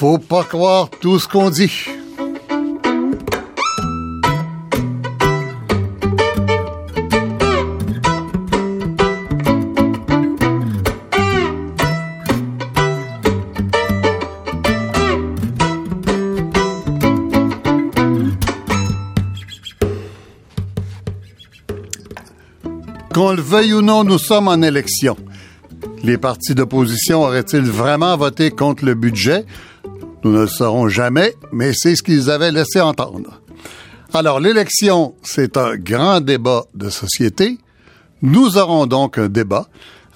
Faut pas croire tout ce qu'on dit. Qu'on le veuille ou non, nous sommes en élection. Les partis d'opposition auraient-ils vraiment voté contre le budget? Nous ne le saurons jamais, mais c'est ce qu'ils avaient laissé entendre. Alors, l'élection, c'est un grand débat de société. Nous aurons donc un débat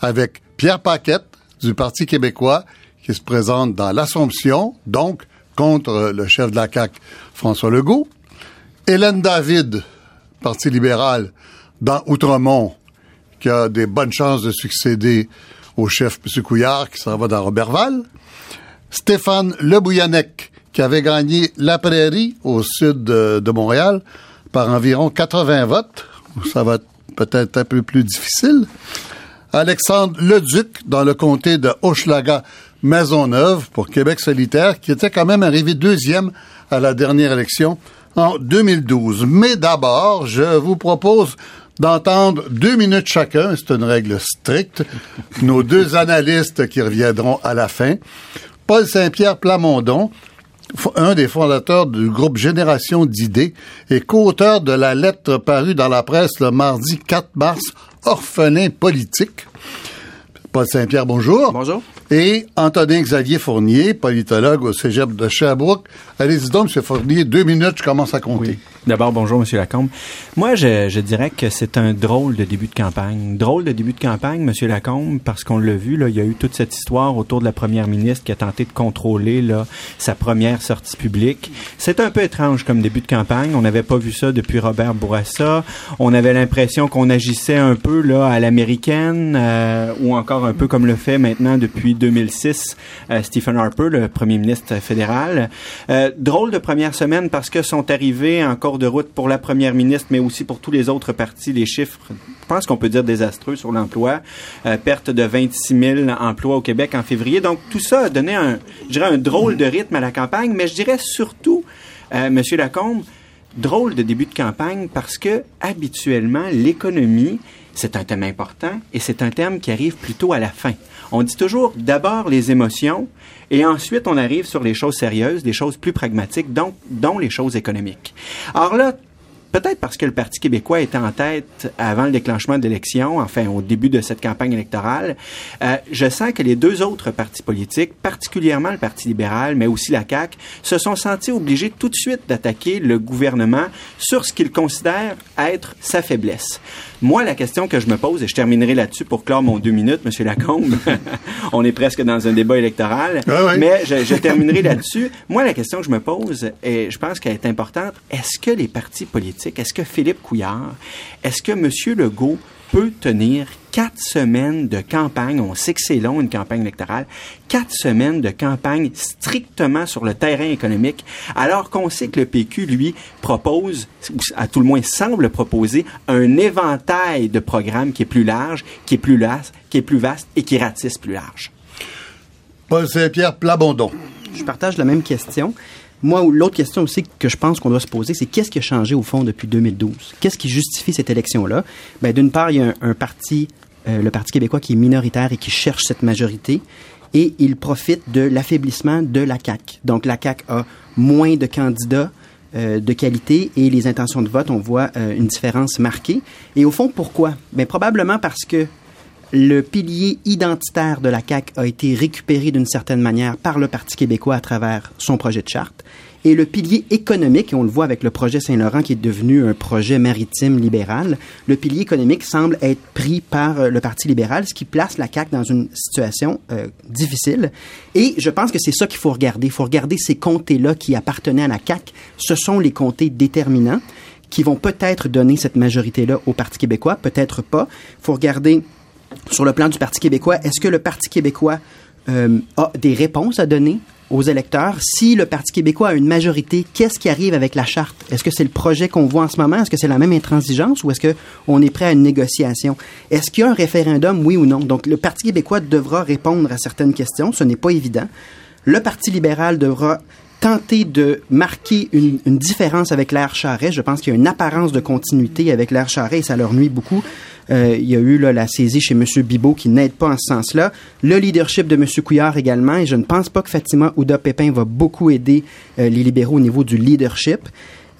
avec Pierre Paquette du Parti québécois qui se présente dans l'Assomption, donc contre le chef de la CAQ, François Legault. Hélène David, Parti libéral, dans Outremont, qui a des bonnes chances de succéder au chef M. Couillard, qui s'en va dans Robertval. Stéphane Lebouillanec, qui avait gagné la prairie au sud de, de Montréal par environ 80 votes. Ça va être peut-être un peu plus difficile. Alexandre Leduc, dans le comté de Hochelaga, Maisonneuve, pour Québec solitaire, qui était quand même arrivé deuxième à la dernière élection en 2012. Mais d'abord, je vous propose d'entendre deux minutes chacun, c'est une règle stricte, nos deux analystes qui reviendront à la fin. Paul Saint-Pierre Plamondon, un des fondateurs du groupe Génération d'idées et co-auteur de la lettre parue dans la presse le mardi 4 mars, Orphelin politique. Paul Saint-Pierre, bonjour. Bonjour. Et Antonin Xavier Fournier, politologue au Cégep de Sherbrooke. Allez-y donc, M. Fournier, deux minutes, je commence à compter. Oui. D'abord, bonjour, M. Lacombe. Moi, je, je dirais que c'est un drôle de début de campagne. Drôle de début de campagne, M. Lacombe, parce qu'on l'a vu, là, il y a eu toute cette histoire autour de la première ministre qui a tenté de contrôler là, sa première sortie publique. C'est un peu étrange comme début de campagne. On n'avait pas vu ça depuis Robert Bourassa. On avait l'impression qu'on agissait un peu là à l'américaine, euh, ou encore un peu comme le fait maintenant depuis 2006 euh, Stephen Harper, le premier ministre fédéral. Euh, drôle de première semaine parce que sont arrivés encore de route pour la première ministre, mais aussi pour tous les autres partis. Les chiffres, je pense qu'on peut dire désastreux sur l'emploi. Euh, perte de 26 000 emplois au Québec en février. Donc, tout ça a donné un, je dirais, un drôle de rythme à la campagne, mais je dirais surtout, euh, Monsieur Lacombe, drôle de début de campagne parce que, habituellement, l'économie, c'est un thème important et c'est un thème qui arrive plutôt à la fin. On dit toujours d'abord les émotions et ensuite on arrive sur les choses sérieuses, des choses plus pragmatiques, donc, dont les choses économiques. Alors là, peut-être parce que le Parti québécois était en tête avant le déclenchement de l'élection, enfin au début de cette campagne électorale, euh, je sens que les deux autres partis politiques, particulièrement le Parti libéral, mais aussi la CAQ, se sont sentis obligés tout de suite d'attaquer le gouvernement sur ce qu'ils considèrent être sa faiblesse. Moi, la question que je me pose, et je terminerai là-dessus pour clore mon deux minutes, Monsieur Lacombe, on est presque dans un débat électoral, Ah mais je, je terminerai là-dessus. Moi, la question que je me pose, et je pense qu'elle est importante, est-ce que les partis politiques, est-ce que Philippe Couillard, est-ce que Monsieur Legault peut tenir quatre semaines de campagne, on sait que c'est long une campagne électorale, quatre semaines de campagne strictement sur le terrain économique, alors qu'on sait que le PQ, lui, propose, ou à tout le moins semble proposer, un éventail de programmes qui est plus large, qui est plus vaste, qui est plus vaste et qui ratisse plus large. Paul Saint-Pierre Plamondon. Je partage la même question. Moi, l'autre question aussi que je pense qu'on doit se poser, c'est qu'est-ce qui a changé au fond depuis 2012? Qu'est-ce qui justifie cette élection-là? Ben, d'une part, il y a un, parti, euh, le Parti québécois qui est minoritaire et qui cherche cette majorité, et il profite de l'affaiblissement de la CAQ. Donc, la CAQ a moins de candidats euh, de qualité et les intentions de vote, on voit euh, une différence marquée. Et au fond, pourquoi? Ben, probablement parce que le pilier identitaire de la CAQ a été récupéré d'une certaine manière par le Parti québécois à travers son projet de charte. Et le pilier économique, et on le voit avec le projet Saint-Laurent qui est devenu un projet maritime libéral, le pilier économique semble être pris par euh, le Parti libéral, ce qui place la CAQ dans une situation euh, difficile. Et je pense que c'est ça qu'il faut regarder. Il faut regarder ces comtés-là qui appartenaient à la CAQ. Ce sont les comtés déterminants qui vont peut-être donner cette majorité-là au Parti québécois, peut-être pas. Il faut regarder sur le plan du Parti québécois, est-ce que le Parti québécois euh, a des réponses à donner aux électeurs? Si le Parti québécois a une majorité, qu'est-ce qui arrive avec la charte? Est-ce que c'est le projet qu'on voit en ce moment? Est-ce que c'est la même intransigeance ou est-ce qu'on est prêt à une négociation? Est-ce qu'il y a un référendum, oui ou non? Donc, le Parti québécois devra répondre à certaines questions. Ce n'est pas évident. Le Parti libéral devra tenter de marquer une, une différence avec l'ère Charest. Je pense qu'il y a une apparence de continuité avec l'ère et ça leur nuit beaucoup. Euh, il y a eu là, la saisie chez M. Bibot qui n'aide pas en ce sens-là. Le leadership de M. Couillard également, et je ne pense pas que Fatima Ouda Pépin va beaucoup aider euh, les libéraux au niveau du leadership.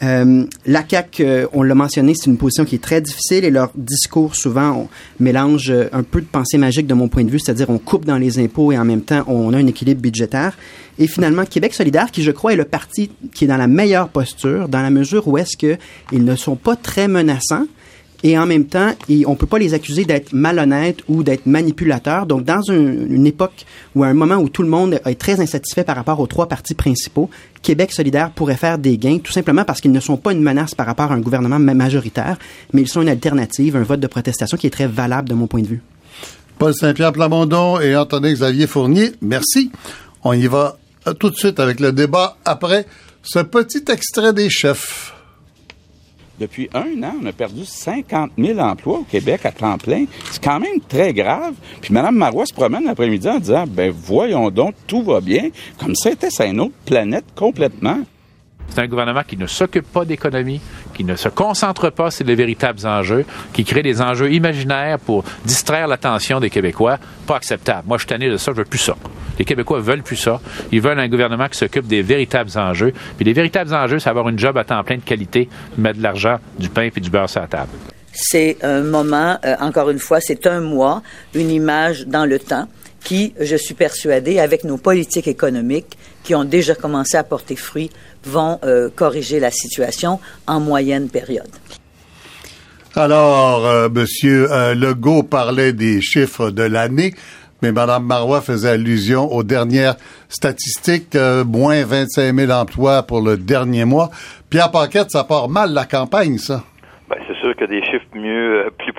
Euh, la CAQ, euh, on l'a mentionné, c'est une position qui est très difficile et leur discours souvent mélange euh, un peu de pensée magique de mon point de vue, c'est-à-dire on coupe dans les impôts et en même temps on a un équilibre budgétaire. Et finalement, Québec solidaire, qui je crois est le parti qui est dans la meilleure posture, dans la mesure où est-ce qu'ils ne sont pas très menaçants, et en même temps, et on peut pas les accuser d'être malhonnêtes ou d'être manipulateurs. Donc, dans un- une époque ou un moment où tout le monde est très insatisfait par rapport aux trois partis principaux, Québec solidaire pourrait faire des gains, tout simplement parce qu'ils ne sont pas une menace par rapport à un gouvernement ma- majoritaire, mais ils sont une alternative, un vote de protestation qui est très valable de mon point de vue. Paul Saint-Pierre Plamondon et Anthony Xavier Fournier, merci. On y va euh, tout de suite avec le débat après ce petit extrait des chefs. Depuis un an, on a perdu 50 000 emplois au Québec à temps plein. C'est quand même très grave. Puis Mme Marois se promène l'après-midi en disant, ben voyons donc, tout va bien. Comme ça était sur une autre planète complètement. C'est un gouvernement qui ne s'occupe pas d'économie, qui ne se concentre pas sur les véritables enjeux, qui crée des enjeux imaginaires pour distraire l'attention des Québécois. Pas acceptable. Moi, je suis tanné de ça, je veux plus ça. Les Québécois veulent plus ça. Ils veulent un gouvernement qui s'occupe des véritables enjeux. Puis les véritables enjeux, c'est avoir une job à temps plein de qualité, mettre de l'argent, du pain puis du beurre sur la table. C'est un moment, euh, encore une fois, c'est un mois, une image dans le temps qui, je suis persuadée, avec nos politiques économiques qui ont déjà commencé à porter fruit, vont euh, corriger la situation en moyenne période. Alors, euh, Monsieur euh, Legault parlait des chiffres de l'année, mais Mme Marois faisait allusion aux dernières statistiques, euh, moins 25 000 emplois pour le dernier mois. Pierre Paquette, ça part mal la campagne, ça. Ben, c'est sûr que des chiffres mieux, euh, plus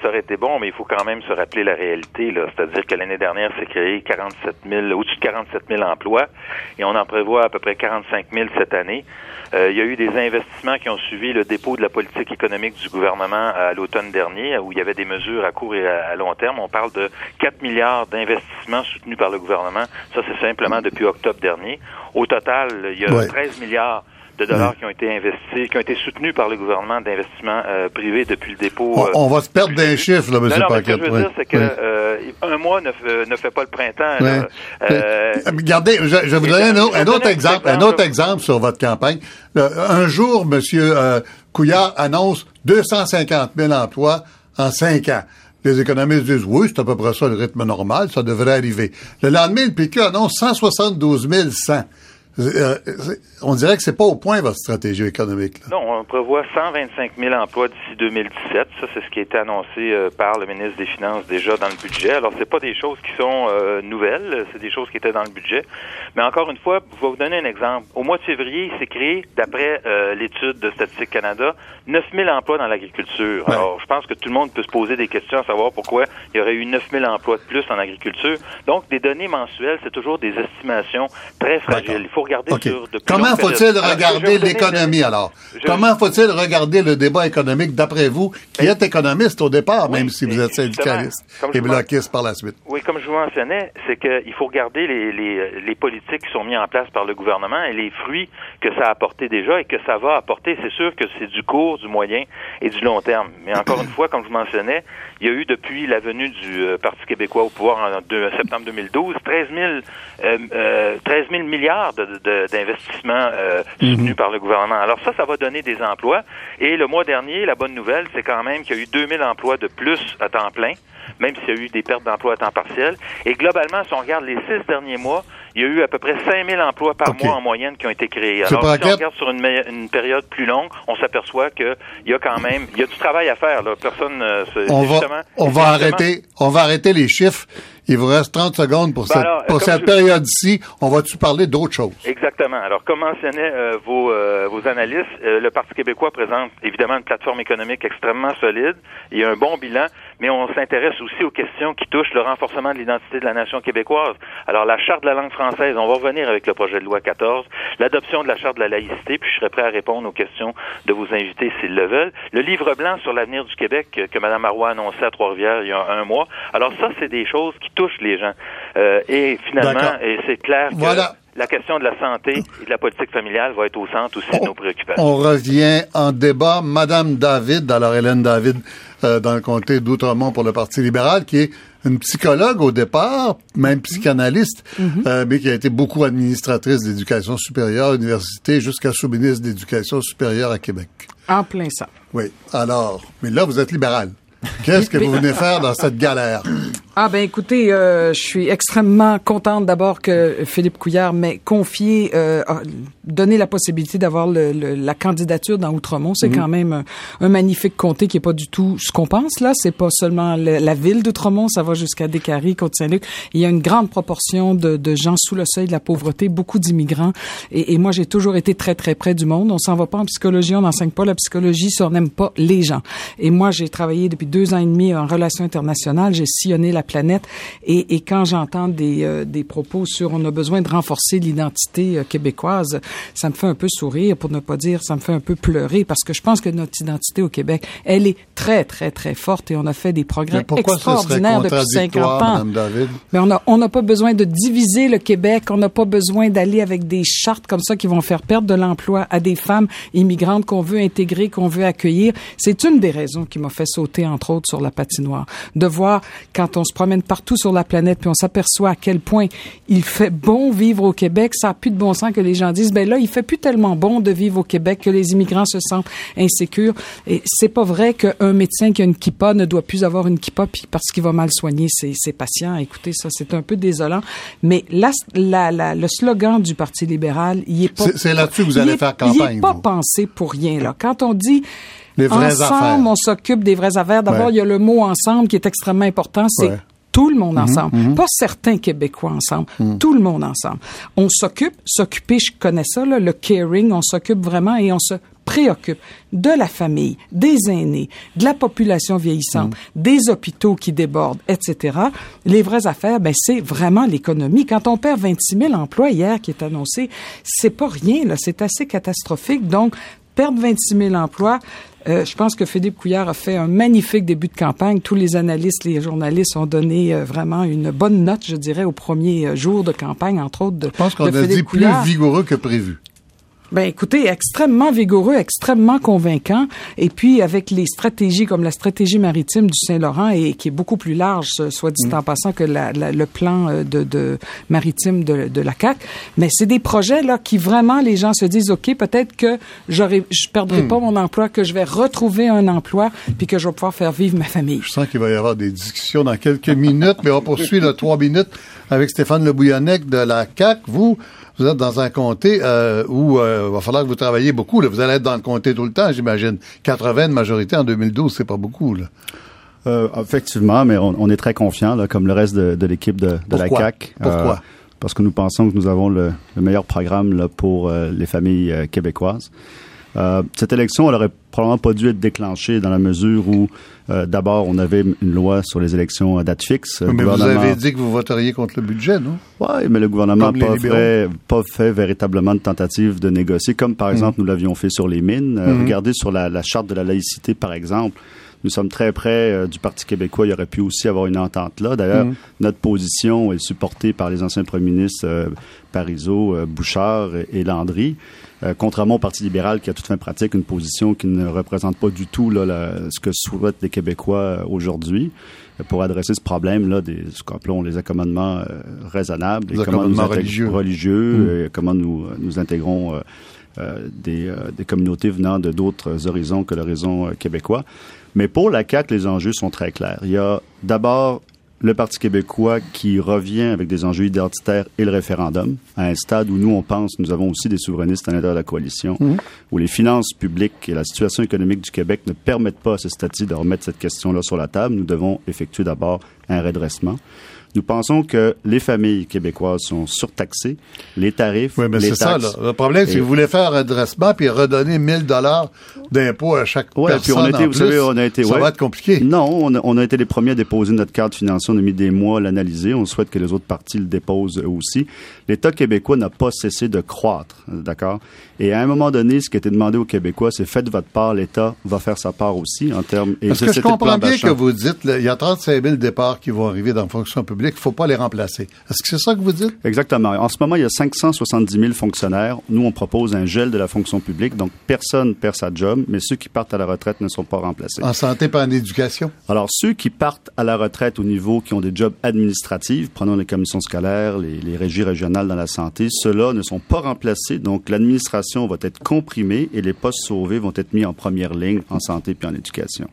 ça aurait été bon, mais il faut quand même se rappeler la réalité. C'est-à-dire que l'année dernière, c'est créé 47 000, au-dessus de 47 000 emplois, et on en prévoit à peu près 45 000 cette année. Euh, il y a eu des investissements qui ont suivi le dépôt de la politique économique du gouvernement à l'automne dernier, où il y avait des mesures à court et à, à long terme. On parle de 4 milliards d'investissements soutenus par le gouvernement. Ça, c'est simplement depuis octobre dernier. Au total, il y a Ouais. 13 milliards de dollars qui ont été investis, qui ont été soutenus par le gouvernement d'investissement euh, privé depuis le dépôt. On, euh, on va se perdre d'un chiffre, là, M. non, non, mais ce que je veux dire, c'est que euh, un mois ne, fait- ne fait pas le printemps. Euh, Euh, Regardez, je, je vais vous donner un, un autre exemple, un autre exemple sur votre campagne. Euh, un jour, euh, Couillard annonce 250 000 emplois en cinq ans. Les économistes disent oui, c'est à peu près ça le rythme normal, ça devrait arriver. Le lendemain, le PQ annonce 172 100. Euh, c'est- on dirait que c'est pas au point votre stratégie économique. là. Non, on prévoit 125 000 emplois d'ici 2017. Ça, c'est ce qui a été annoncé euh, par le ministre des Finances déjà dans le budget. Alors, c'est pas des choses qui sont euh, nouvelles, c'est des choses qui étaient dans le budget. Mais encore une fois, je vais vous donner un exemple. Au mois de février, il s'est créé, d'après euh, l'étude de Statistique Canada, 9 000 emplois dans l'agriculture. Ouais. Alors, je pense que tout le monde peut se poser des questions à savoir pourquoi il y aurait eu 9 000 emplois de plus en agriculture. Donc, des données mensuelles, c'est toujours des estimations très fragiles. D'accord. Il faut regarder OK. sur de plus Comment faut-il regarder l'économie alors? Je- Comment faut-il regarder le débat économique d'après vous, qui êtes économiste au départ, Oui, même si vous et êtes syndicaliste et bloquiste par la suite? Oui, comme je vous mentionnais, c'est qu'il faut regarder les, les, les politiques qui sont mises en place par le gouvernement et les fruits que ça a apporté déjà et que ça va apporter. C'est sûr que c'est du court, du moyen et du long terme. Mais encore une fois, comme je vous mentionnais, il y a eu depuis la venue du euh, Parti québécois au pouvoir en septembre 2012 13 000, euh, euh, 13 000 milliards de- d'investissements euh, soutenus par le gouvernement. Alors ça, ça va donner des emplois. Et le mois dernier, la bonne nouvelle, c'est quand même qu'il y a eu 2000 emplois de plus à temps plein même s'il y a eu des pertes d'emplois à temps partiel. Et globalement, si on regarde les six derniers mois, il y a eu à peu près 5000 emplois par mois en moyenne qui ont été créés. Alors, si on regarde sur une, période plus longue, on s'aperçoit qu'il y a quand même, il y a du travail à faire. Là. Personne, euh, On va, on va arrêter, on va arrêter les chiffres. Il vous reste 30 secondes pour Ben cette, alors, pour comme cette je- période-ci. On va-tu parler d'autre chose? Exactement. Alors, comme mentionnaient euh, vos, euh, vos analystes, euh, le Parti québécois présente évidemment une plateforme économique extrêmement solide. Il y a un bon bilan, mais on s'intéresse aussi aux questions qui touchent le renforcement de l'identité de la nation québécoise. Alors, la charte de la langue française, on va revenir avec le projet de loi 14, l'adoption de la charte de la laïcité, puis je serai prêt à répondre aux questions de vos invités s'ils le veulent. Le livre blanc sur l'avenir du Québec que Mme Marois a annoncé à Trois-Rivières il y a un mois. Alors, ça, c'est des choses qui touchent touche les gens. Euh, et finalement, et c'est clair que Voilà. La question de la santé et de la politique familiale va être au centre aussi de nos préoccupations. On revient en débat. Madame David, alors Hélène David, euh, dans le comté d'Outremont pour le Parti libéral, qui est une psychologue au départ, même psychanalyste, euh, mais qui a été beaucoup administratrice d'éducation supérieure, université, jusqu'à sous-ministre d'éducation supérieure à Québec. En plein ça. Oui. Alors, mais là, vous êtes libéral. Qu'est-ce que vous venez faire dans cette galère? Ah ben écoutez, euh, je suis extrêmement contente d'abord que Philippe Couillard m'ait confié, euh, donné la possibilité d'avoir le, le- la candidature dans Outremont. C'est quand même un, un magnifique comté qui est pas du tout ce qu'on pense là. C'est pas seulement le- la ville d'Outremont, ça va jusqu'à Descaries, Côte-Saint-Luc. Il y a une grande proportion de, de gens sous le seuil de la pauvreté, beaucoup d'immigrants. Et, et moi, j'ai toujours été très très près du monde. On s'en va pas en psychologie, on n'enseigne pas la psychologie si on n'aime pas les gens. Et moi, j'ai travaillé depuis deux ans et demi en relations internationales. J'ai sillonné la planète. Et, et quand j'entends des, euh, des propos sur on a besoin de renforcer l'identité euh, québécoise, ça me fait un peu sourire, pour ne pas dire ça me fait un peu pleurer, parce que je pense que notre identité au Québec, elle est très, très, très forte et on a fait des progrès extraordinaires depuis 50 contradictoire, ans. David? Mais on a on n'a pas besoin de diviser le Québec, on n'a pas besoin d'aller avec des chartes comme ça qui vont faire perdre de l'emploi à des femmes immigrantes qu'on veut intégrer, qu'on veut accueillir. C'est une des raisons qui m'a fait sauter entre autres sur la patinoire, de voir quand on se promène partout sur la planète puis on s'aperçoit à quel point il fait bon vivre au Québec, ça a plus de bon sens que les gens disent ben là il fait plus tellement bon de vivre au Québec que les immigrants se sentent insécures et c'est pas vrai qu'un médecin qui a une kippa ne doit plus avoir une kippa puis parce qu'il va mal soigner ses, ses patients. Écoutez, ça, c'est un peu désolant. Mais là, la, la- le slogan du Parti libéral, il est pas... C'est- là-dessus que vous il allez est- faire Il campagne, est pas vous. pensé pour rien, là. Quand on dit... Les vraies ensemble, affaires. on s'occupe des vraies affaires. D'abord, Ouais. il y a le mot ensemble qui est extrêmement important. C'est Ouais. tout le monde ensemble. Pas certains Québécois ensemble. Tout le monde ensemble. On s'occupe, s'occuper, je connais ça, là, le caring, on s'occupe vraiment et on se préoccupe de la famille, des aînés, de la population vieillissante, des hôpitaux qui débordent, etc. Les vraies affaires, ben, c'est vraiment l'économie. Quand on perd 26 000 emplois hier qui est annoncé, c'est pas rien, là. C'est assez catastrophique. Donc, perdre 26 000 emplois, euh, je pense que Philippe Couillard a fait un magnifique début de campagne. Tous les analystes, les journalistes ont donné euh, vraiment une bonne note, je dirais, au premier euh, jour de campagne, entre autres de, Je pense qu'on a dit plus vigoureux que prévu. Ben écoutez, extrêmement vigoureux, extrêmement convaincant, et puis avec les stratégies comme la stratégie maritime du Saint-Laurent et qui est beaucoup plus large, soit dit Mm. en passant que la- la- le plan euh, de, de maritime de, de la CAC. Mais c'est des projets là qui vraiment les gens se disent ok, peut-être que j'aurai, je Mm. perdrai pas mon emploi, que je vais retrouver un emploi, puis que je vais pouvoir faire vivre ma famille. Je sens qu'il va y avoir des discussions dans quelques minutes, mais on poursuit le trois minutes avec Stéphane Le Bouillonnec de la CAC. Vous, vous êtes dans un comté euh, où euh, il va falloir que vous travailliez beaucoup. Là. Vous allez être dans le comté tout le temps, j'imagine. 80 de majorité en 2012, c'est pas beaucoup. Là. Euh, effectivement, mais on, on est très confiant, là, comme le reste de, de l'équipe de, de la? CAC. Pourquoi? parce que nous pensons que nous avons le, le meilleur programme là, pour euh, les familles euh, québécoises. Euh, cette élection, elle aurait probablement pas dû être déclenchée dans la mesure où, euh, d'abord, on avait une loi sur les élections à date fixe. Le mais vous avez dit que vous voteriez contre le budget, non? Ouais, mais le gouvernement n'a pas fait, pas fait véritablement de tentative de négocier, comme par exemple nous l'avions fait sur les mines. Euh, Regardez sur la, la charte de la laïcité, par exemple. Nous sommes très près euh, du Parti québécois. Il y aurait pu aussi avoir une entente là. D'ailleurs, notre position est supportée par les anciens premiers ministres euh, Parizeau, euh, Bouchard et, et Landry. Euh, contrairement au Parti libéral qui a toute fin pratique une position qui ne représente pas du tout là, la- ce que souhaitent les Québécois euh, aujourd'hui euh, pour adresser ce problème-là des ce qu'appelons les accommodements euh, raisonnables Les et comment nous religieux. et comment nous, nous intégrons euh, des, euh, des communautés venant de d'autres horizons que l'horizon québécois. Mais pour la CAQ, les enjeux sont très clairs. Il y a d'abord le Parti québécois qui revient avec des enjeux identitaires et le référendum, à un stade où nous, on pense, nous avons aussi des souverainistes à l'intérieur de la coalition, où les finances publiques et la situation économique du Québec ne permettent pas à ce statut de remettre cette question-là sur la table. Nous devons effectuer d'abord un redressement. Nous pensons que les familles québécoises sont surtaxées, les tarifs, Oui, mais les c'est ça. Là. Le problème, c'est que vous voulez faire un redressement puis redonner 1000 dollars d'impôts à chaque Ouais, personne. puis on a été, en vous plus. savez, on a été, Ça ouais. va être compliqué. Non, on a, on a été les premiers à déposer notre cadre financier. On a mis des mois à l'analyser. On souhaite que les autres partis le déposent eux aussi. L'État québécois n'a pas cessé de croître, d'accord? Et à un moment donné, ce qui a été demandé aux Québécois, c'est faites votre part, l'État va faire sa part aussi en termes... Parce que je comprends bien que vous dites, il y a 35 000 départs qui vont arriver dans la fonction publique, il ne faut pas les remplacer. Est-ce que c'est ça que vous dites? Exactement. En ce moment, il y a 570 000 fonctionnaires. Nous, on propose un gel de la fonction publique, donc personne perd sa job, mais ceux qui partent à la retraite ne sont pas remplacés. En santé, pas en éducation? Alors, ceux qui partent à la retraite au niveau, qui ont des jobs administratifs, prenons les commissions scolaires, les, les régies régionales dans la santé, ceux-là ne sont pas remplacés, donc l'administration va être comprimée et les postes sauvés vont être mis en première ligne en santé puis en éducation.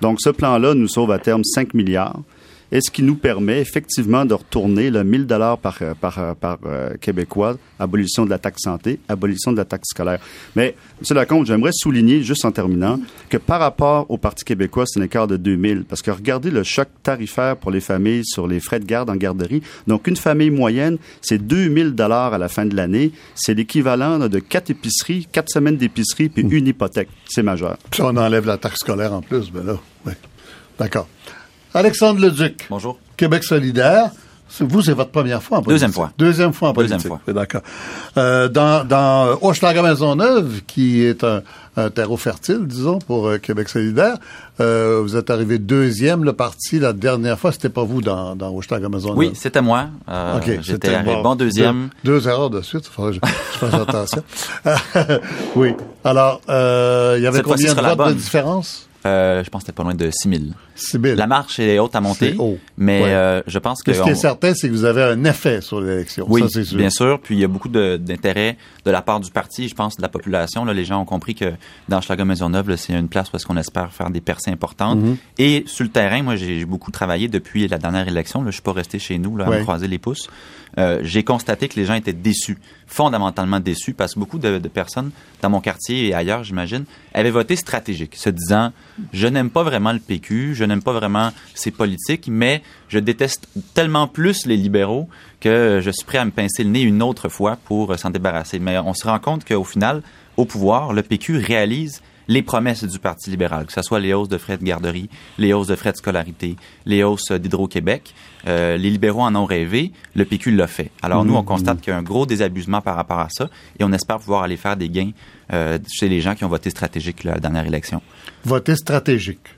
Donc, ce plan-là nous sauve à terme 5 milliards et ce qui nous permet effectivement de retourner le 1000 dollars par, par, euh, Québécois, abolition de la taxe santé, abolition de la taxe scolaire. Mais, M. Lacombe, j'aimerais souligner, juste en terminant, que par rapport au Parti québécois, c'est un écart de 2000. Parce que regardez le choc tarifaire pour les familles sur les frais de garde en garderie. Donc, une famille moyenne, c'est 2000 dollars à la fin de l'année. C'est l'équivalent de quatre épiceries, quatre semaines d'épicerie, puis une hypothèque. C'est majeur. Puis on enlève la taxe scolaire en plus, ben là, oui. D'accord. Alexandre Leduc. Bonjour. Québec solidaire. Vous, c'est votre première fois en politique. Deuxième fois. Deuxième fois en politique. Deuxième fois. Oui, D'accord. Euh, dans dans Hochelaga Maisonneuve, qui est un, un terreau fertile, disons, pour euh, Québec solidaire, euh, vous êtes arrivé deuxième, le parti, la dernière fois. C'était pas vous dans, dans Hochelaga Maisonneuve? Oui, c'était moi. Euh, OK. J'étais arrivé bon deuxième. Deux, deux erreurs de suite. Il faudrait que je, fasse attention. oui. Alors, euh, il y avait Cette combien de votes de différence? Euh, je pense que c'était pas loin de 6 000. 6 000. La marche est haute à monter, C'est haut. mais Ouais. euh, je pense que... Ce qui est certain, c'est que vous avez un effet sur l'élection. Oui, ça, c'est sûr. bien sûr. Puis il y a beaucoup d'intérêt de, la part du parti, je pense, de la population. Là, les gens ont compris que dans Schlager Maisonneuve, là, c'est une place où est-ce qu'on espère faire des percées importantes. Mhm. Et sur le terrain, moi, j'ai j'ai beaucoup travaillé depuis la dernière élection. Là, je suis pas resté chez nous là, à Ouais. me croiser les pouces. Euh, j'ai constaté que les gens étaient déçus, fondamentalement déçus, parce que beaucoup de, de personnes dans mon quartier et ailleurs, j'imagine, avaient voté stratégique, se disant je n'aime pas vraiment le PQ, je n'aime pas vraiment ces politiques, mais je déteste tellement plus les libéraux que je suis prêt à me pincer le nez une autre fois pour euh, s'en débarrasser. Mais on se rend compte qu'au final, au pouvoir, le PQ réalise les promesses du Parti libéral, que ce soit les hausses de frais de garderie, les hausses de frais de scolarité, les hausses d'Hydro-Québec. Euh, les libéraux en ont rêvé, le PQ l'a fait. Alors nous, on constate qu'il y a un gros désabusement par rapport à ça et on espère pouvoir aller faire des gains euh, chez les gens qui ont voté stratégique la dernière élection. Voter stratégique.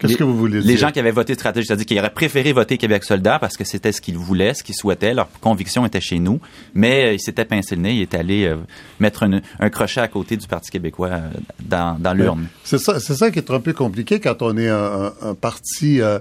Qu'est-ce Les- que vous voulez dire? Les gens qui avaient voté stratégique, c'est-à-dire qu'ils auraient préféré voter Québec solidaire parce que c'était ce qu'ils voulaient, ce qu'ils souhaitaient, leur conviction était chez nous, mais euh, ils s'étaient pincé le nez, ils étaient allés euh, mettre un, un crochet à côté du Parti québécois euh, dans, dans l'urne. C'est ça, c'est ça qui est un peu compliqué quand on est un, un- un parti, euh,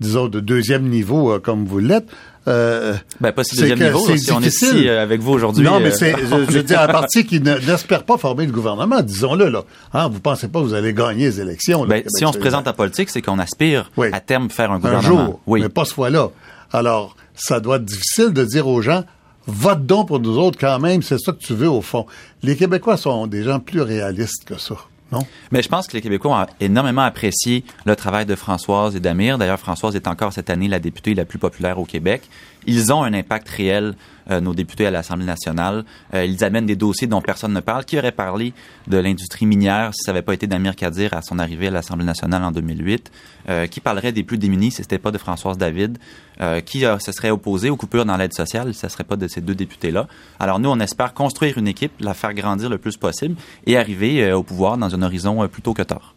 disons, de deuxième niveau, comme vous l'êtes. Euh, Ben, pas si deuxième que niveau, si on est ici euh, avec vous aujourd'hui. non, mais euh, c'est, je, un parti qui ne- n'espère pas former le gouvernement, disons-le, là. Hein, vous pensez pas que vous allez gagner les élections, là, ben, si on se présente en politique, c'est qu'on aspire Oui. à terme faire un un gouvernement. jour, oui. mais pas ce fois-là. Alors, ça doit être difficile de dire aux gens, vote donc pour nous autres quand même, c'est ça que tu veux au fond. Les Québécois sont des gens plus réalistes que ça, Mais je pense que les Québécois ont énormément apprécié le travail de Françoise et d'Amir. D'ailleurs, Françoise est encore cette année la députée la plus populaire au Québec. Ils ont un impact réel, euh, nos députés à l'Assemblée nationale. Euh, ils amènent des dossiers dont personne ne parle. Qui aurait parlé de l'industrie minière si ça n'avait pas été d'Amir Kadir à son arrivée à l'Assemblée nationale en 2008? Euh, qui parlerait des plus démunis si c'était pas de Françoise David? Euh, qui se serait opposé aux coupures dans l'aide sociale si ce serait pas de ces deux députés-là? Alors nous, on espère construire une équipe, la faire grandir le plus possible et arriver au pouvoir dans un horizon euh, plus tôt que tard.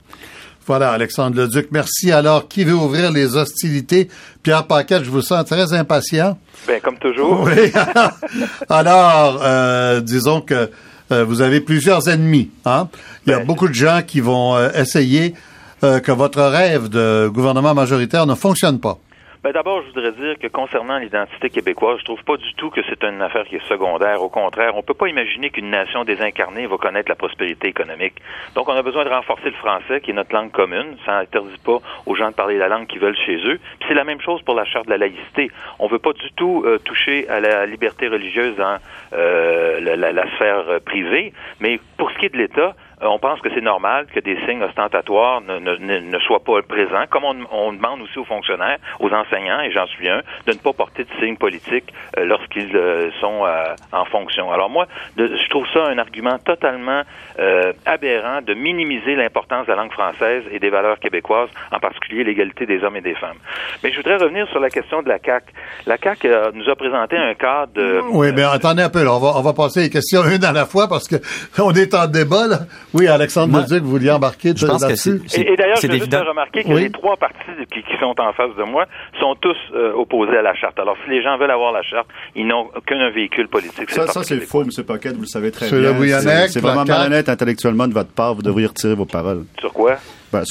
Voilà, Alexandre Leduc, merci. Alors, qui veut ouvrir les hostilités? Pierre Paquette, je vous sens très impatient. Ben, comme toujours. Oui. Alors, euh, disons que euh, vous avez plusieurs ennemis. Hein? Il y a Ben, beaucoup de gens qui vont euh, essayer euh, que votre rêve de gouvernement majoritaire ne fonctionne pas. Ben d'abord, je voudrais dire que concernant l'identité québécoise, je trouve pas du tout que c'est une affaire qui est secondaire. Au contraire, on peut pas imaginer qu'une nation désincarnée va connaître la prospérité économique. Donc, on a besoin de renforcer le français, qui est notre langue commune. Ça n'interdit pas aux gens de parler la langue qu'ils veulent chez eux. Puis c'est la même chose pour la charte de la laïcité. On veut pas du tout euh, toucher à la liberté religieuse dans euh, la, la- sphère euh, privée. Mais pour ce qui est de l'État, on pense que c'est normal que des signes ostentatoires ne, ne, ne- soient pas présents, comme on, on demande aussi aux fonctionnaires, aux enseignants, et j'en suis un, de ne pas porter de signes politiques euh, lorsqu'ils euh, sont euh, en fonction. Alors moi, je trouve ça un argument totalement euh, aberrant de minimiser l'importance de la langue française et des valeurs québécoises, en particulier l'égalité des hommes et des femmes. Mais je voudrais revenir sur la question de la CAC. La CAC euh, nous a présenté un cadre de Oui, mais attendez un peu, là. On va, on va passer les questions une à la fois parce que on est en débat, là. Oui, Alexandre Moi, Leduc, vous vouliez embarquer je pense que c'est- Et, et d'ailleurs, je c'est veux juste remarquer que Oui. les trois partis qui, qui sont en face de moi sont tous euh, opposés à la charte. Alors, si les gens veulent avoir la charte, ils n'ont qu'un véhicule politique. Ça, le ça c'est faux, M. Paquette, vous le savez très C'est bien. C'est la vraiment malhonnête intellectuellement de votre part. Vous devriez retirer vos paroles. Sur quoi?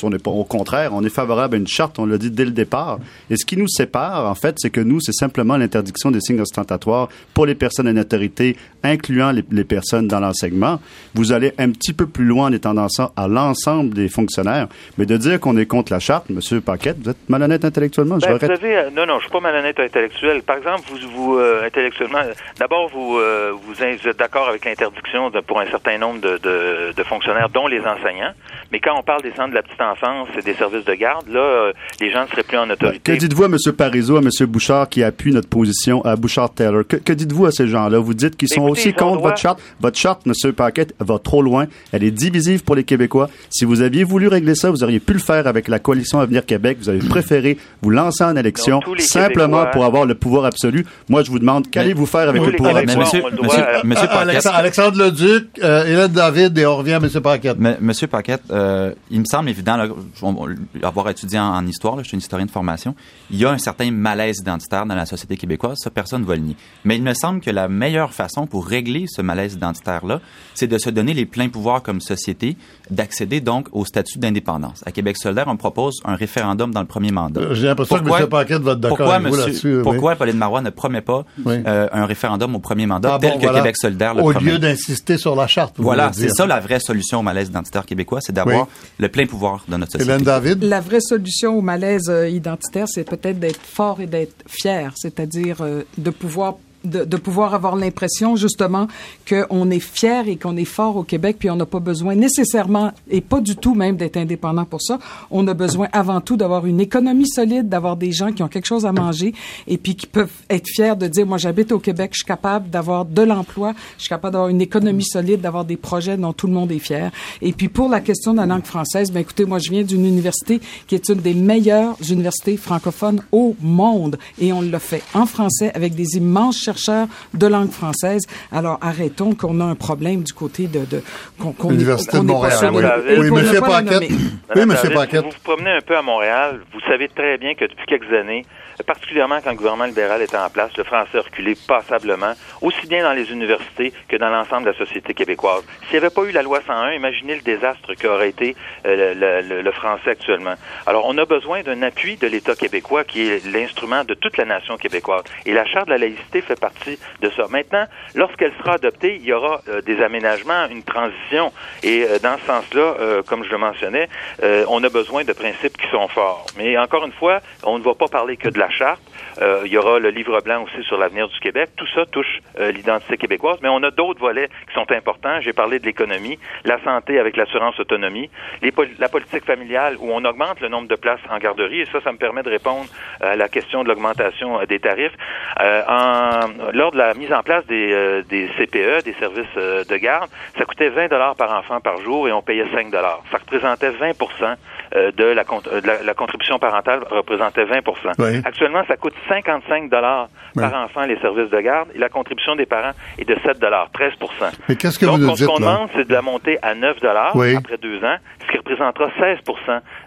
On n'est pas, au contraire, on est favorable à une charte, on l'a dit dès le départ. Et ce qui nous sépare, en fait, c'est que nous, c'est simplement l'interdiction des signes ostentatoires pour les personnes en autorité, incluant les, les personnes dans l'enseignement. Vous allez un petit peu plus loin en étendant ça à l'ensemble des fonctionnaires. Mais de dire qu'on est contre la charte, M. Paquette, vous êtes malhonnête intellectuellement. je Ben, vous non, non, je suis pas malhonnête intellectuel. Par exemple, vous, vous euh, intellectuellement, d'abord, vous, euh, vous, êtes d'accord avec l'interdiction pour un certain nombre de, de, de fonctionnaires, dont les enseignants. Mais quand on parle des centres de la petite enfance et des services de garde, là, euh, les gens ne seraient plus en Que autorité. dites-vous à M. Parizeau, à M. Bouchard qui appuie notre position, à Bouchard-Taylor? Que, que dites-vous à ces gens-là? Vous dites qu'ils sont Écoutez, aussi contre droit. votre charte. Votre charte, M. Paquette, va trop loin. Elle est divisive pour les Québécois. Si vous aviez voulu régler ça, vous auriez pu le faire avec la coalition Avenir Québec. Vous avez préféré vous lancer en élection Donc, simplement Québécois- pour avoir le pouvoir absolu. Moi, je vous demande, qu'allez-vous faire avec le pouvoir absolu? Monsieur- monsieur- monsieur Ah, Paquette- Alex- Alexandre Leduc, euh, Hélène David, et on revient à M. Paquette. Mais, Monsieur Paquette, euh, il me semble évident, là, avoir étudié en, en histoire, là, je suis un historien de formation, il y a un certain malaise identitaire dans la société québécoise, ça personne ne va le nier. Mais il me semble que la meilleure façon pour régler ce malaise identitaire-là, c'est de se donner les pleins pouvoirs comme société, d'accéder donc au statut d'indépendance. À Québec solidaire, on propose un référendum dans le premier mandat. Euh, J'ai l'impression que M. Paquette va être d'accord avec vous là-dessus. oui. Pourquoi Pauline Marois ne promet pas Oui. euh, un référendum au premier mandat Ah tel bon, que voilà. Québec solidaire le Au promet? lieu d'insister sur la charte. Voilà, c'est ça la vraie solution au malaise identitaire québécois, c'est d'avoir Oui. le plein pouvoir de notre société. Hélène David? La vraie solution au malaise euh, identitaire, c'est peut-être d'être fort et d'être fier, c'est-à-dire euh, de pouvoir de, de pouvoir avoir l'impression justement qu'on est fier et qu'on est fort au Québec, puis on n'a pas besoin nécessairement et pas du tout même d'être indépendant pour ça. On a besoin avant tout d'avoir une économie solide, d'avoir des gens qui ont quelque chose à manger et puis qui peuvent être fiers de dire moi j'habite au Québec, je suis capable d'avoir de l'emploi, je suis capable d'avoir une économie solide, d'avoir des projets dont tout le monde est fier. Et puis pour la question de la langue française, ben écoutez, moi je viens d'une université qui est une des meilleures universités francophones au monde et on l'a fait en français avec des immenses chercheurs de langue française. Alors arrêtons qu'on a un problème du côté de, de qu'on est- L'Université de pas Montréal. sûr de- oui. Monsieur pas Paquette. Oui, Madame M. David, Paquette. Vous vous promenez un peu à Montréal. Vous savez très bien que depuis quelques années, particulièrement quand le gouvernement libéral était en place, le français a reculé passablement, aussi bien dans les universités que dans l'ensemble de la société québécoise. S'il n'y avait pas eu la loi 101, imaginez le désastre qu'aurait été euh, le, le- le français actuellement. Alors, on a besoin d'un appui de l'État québécois qui est l'instrument de toute la nation québécoise. Et la Charte de la laïcité fait partie de ça. Maintenant, lorsqu'elle sera adoptée, il y aura euh, des aménagements, une transition. Et euh, dans ce sens-là, comme je le mentionnais, on a besoin de principes qui sont forts. Mais encore une fois, on ne va pas parler que de la charte. Euh, il y aura le livre blanc aussi sur l'avenir du Québec. Tout ça touche euh, l'identité québécoise, mais on a d'autres volets qui sont importants. J'ai parlé de l'économie, la santé avec l'assurance autonomie, la politique familiale où on augmente le nombre de places en garderie, et ça, ça me permet de répondre euh, à la question de l'augmentation des tarifs. Lors de la mise en place des, CPE, des services de garde, ça coûtait 20 dollars par enfant par jour et on payait 5 dollars. Ça représentait 20 euh, de, la, cont- euh, de la, la contribution parentale représentait 20 Oui. Actuellement, ça coûte 55 dollars par Oui. enfant les services de garde et la contribution des parents est de 7 dollars, 13% Mais qu'est-ce que Donc, vous nous on- ce qu'on dites, demande, c'est de la monter à 9 dollars Oui. après deux ans, qui représentera 16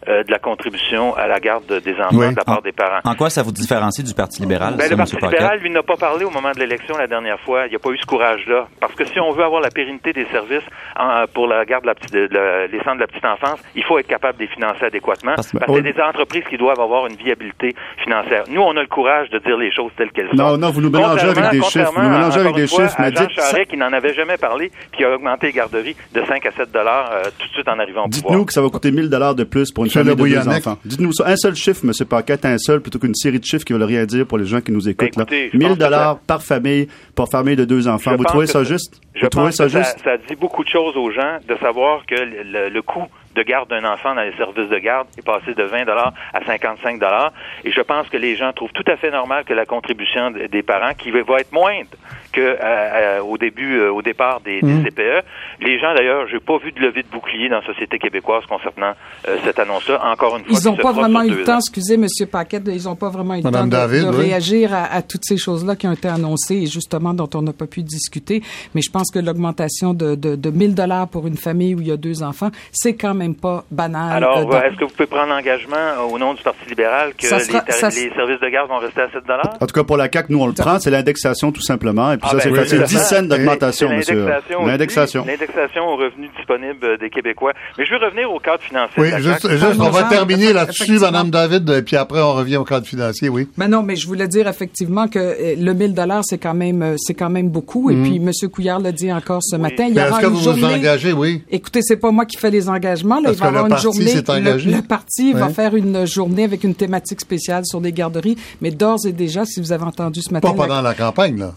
euh, de la contribution à la garde des enfants Oui. de la part En- des parents. En quoi ça vous différencie du Parti libéral, Ben, ça, le. Parti libéral, lui, n'a pas parlé au moment de l'élection la dernière fois. Il n'y a pas eu ce courage-là. Parce que si on veut avoir la pérennité des services en- pour la garde de la petite, de la- les centres de la petite enfance, il faut être capable de les financer adéquatement. Parce que- que c'est des entreprises qui doivent avoir une viabilité financière. Nous, on a le courage de dire les choses telles qu'elles sont. Non, non, vous nous mélangez avec des chiffres. Vous nous mélangez avec des fois, chiffres, mais Jean dites Charest, qui n'en avait jamais parlé, puis qui a augmenté les garderies de 5 à 7 dollars euh, tout de suite en arrivant au pouvoir. Dites-nous que ça va coûter 1000 dollars de plus pour une famille de deux enfants. Dites-nous ça. Un seul chiffre, M. Paquette, un seul, plutôt qu'une série de chiffres qui veulent rien dire pour les gens qui nous écoutent. Ben, écoutez, là. je 1000 pense que dollars par famille pour famille de deux enfants. Je Vous trouvez ça juste? Je Vous trouvez pense ça que juste? ça, dit beaucoup de choses aux gens de savoir que le, le- le coût de garde d'un enfant dans les services de garde est passé de 20 dollars à 55 dollars. Et je pense que les gens trouvent tout à fait normal que la contribution de- des parents, qui va va être moindre que euh, euh, au début, euh, au départ des, des Mm. CPE. Les gens, d'ailleurs, j'ai pas vu de levée de bouclier dans la société québécoise concernant euh, cette annonce-là. Encore une fois, Ils n'ont pas vraiment eu le temps, ans. excusez Monsieur Paquette, ils n'ont pas vraiment eu le temps de, David, de oui. réagir à, à toutes ces choses-là qui ont été annoncées et justement dont on n'a pas pu discuter. Mais je pense que l'augmentation de, de, de 1000 dollars pour une famille où il y a deux enfants, c'est quand même pas banal. Alors, dans- est-ce que vous pouvez prendre l'engagement au nom du Parti libéral que sera- les, ça- tar- les services de garde vont rester à 7 dollars? En tout cas, pour la CAQ, nous, on le prend. C'est l'indexation, tout simplement. Et puis Ah, ça, ben, c'est facile. c'est 10 ça. cents d'augmentation, monsieur. l'indexation L'indexation. L'indexation aux revenus disponibles euh, des Québécois. Mais je veux revenir au cadre financier. Oui, juste, on va terminer là-dessus. Madame David, et puis après on revient au cadre financier, oui. Ben non, mais je voulais dire effectivement que euh, le 1000 dollars c'est quand même euh, c'est quand même beaucoup. Et puis Monsieur Couillard l'a dit encore ce matin. Il y. Mais aura est-ce que une vous journée. vous engagez, oui? Écoutez, c'est pas moi qui fais les engagements. Là, il va avoir une parti journée. Le, le parti va faire une journée avec une thématique spéciale sur des garderies. Mais d'ores et déjà, si vous avez entendu ce matin, Pas pendant la campagne, là.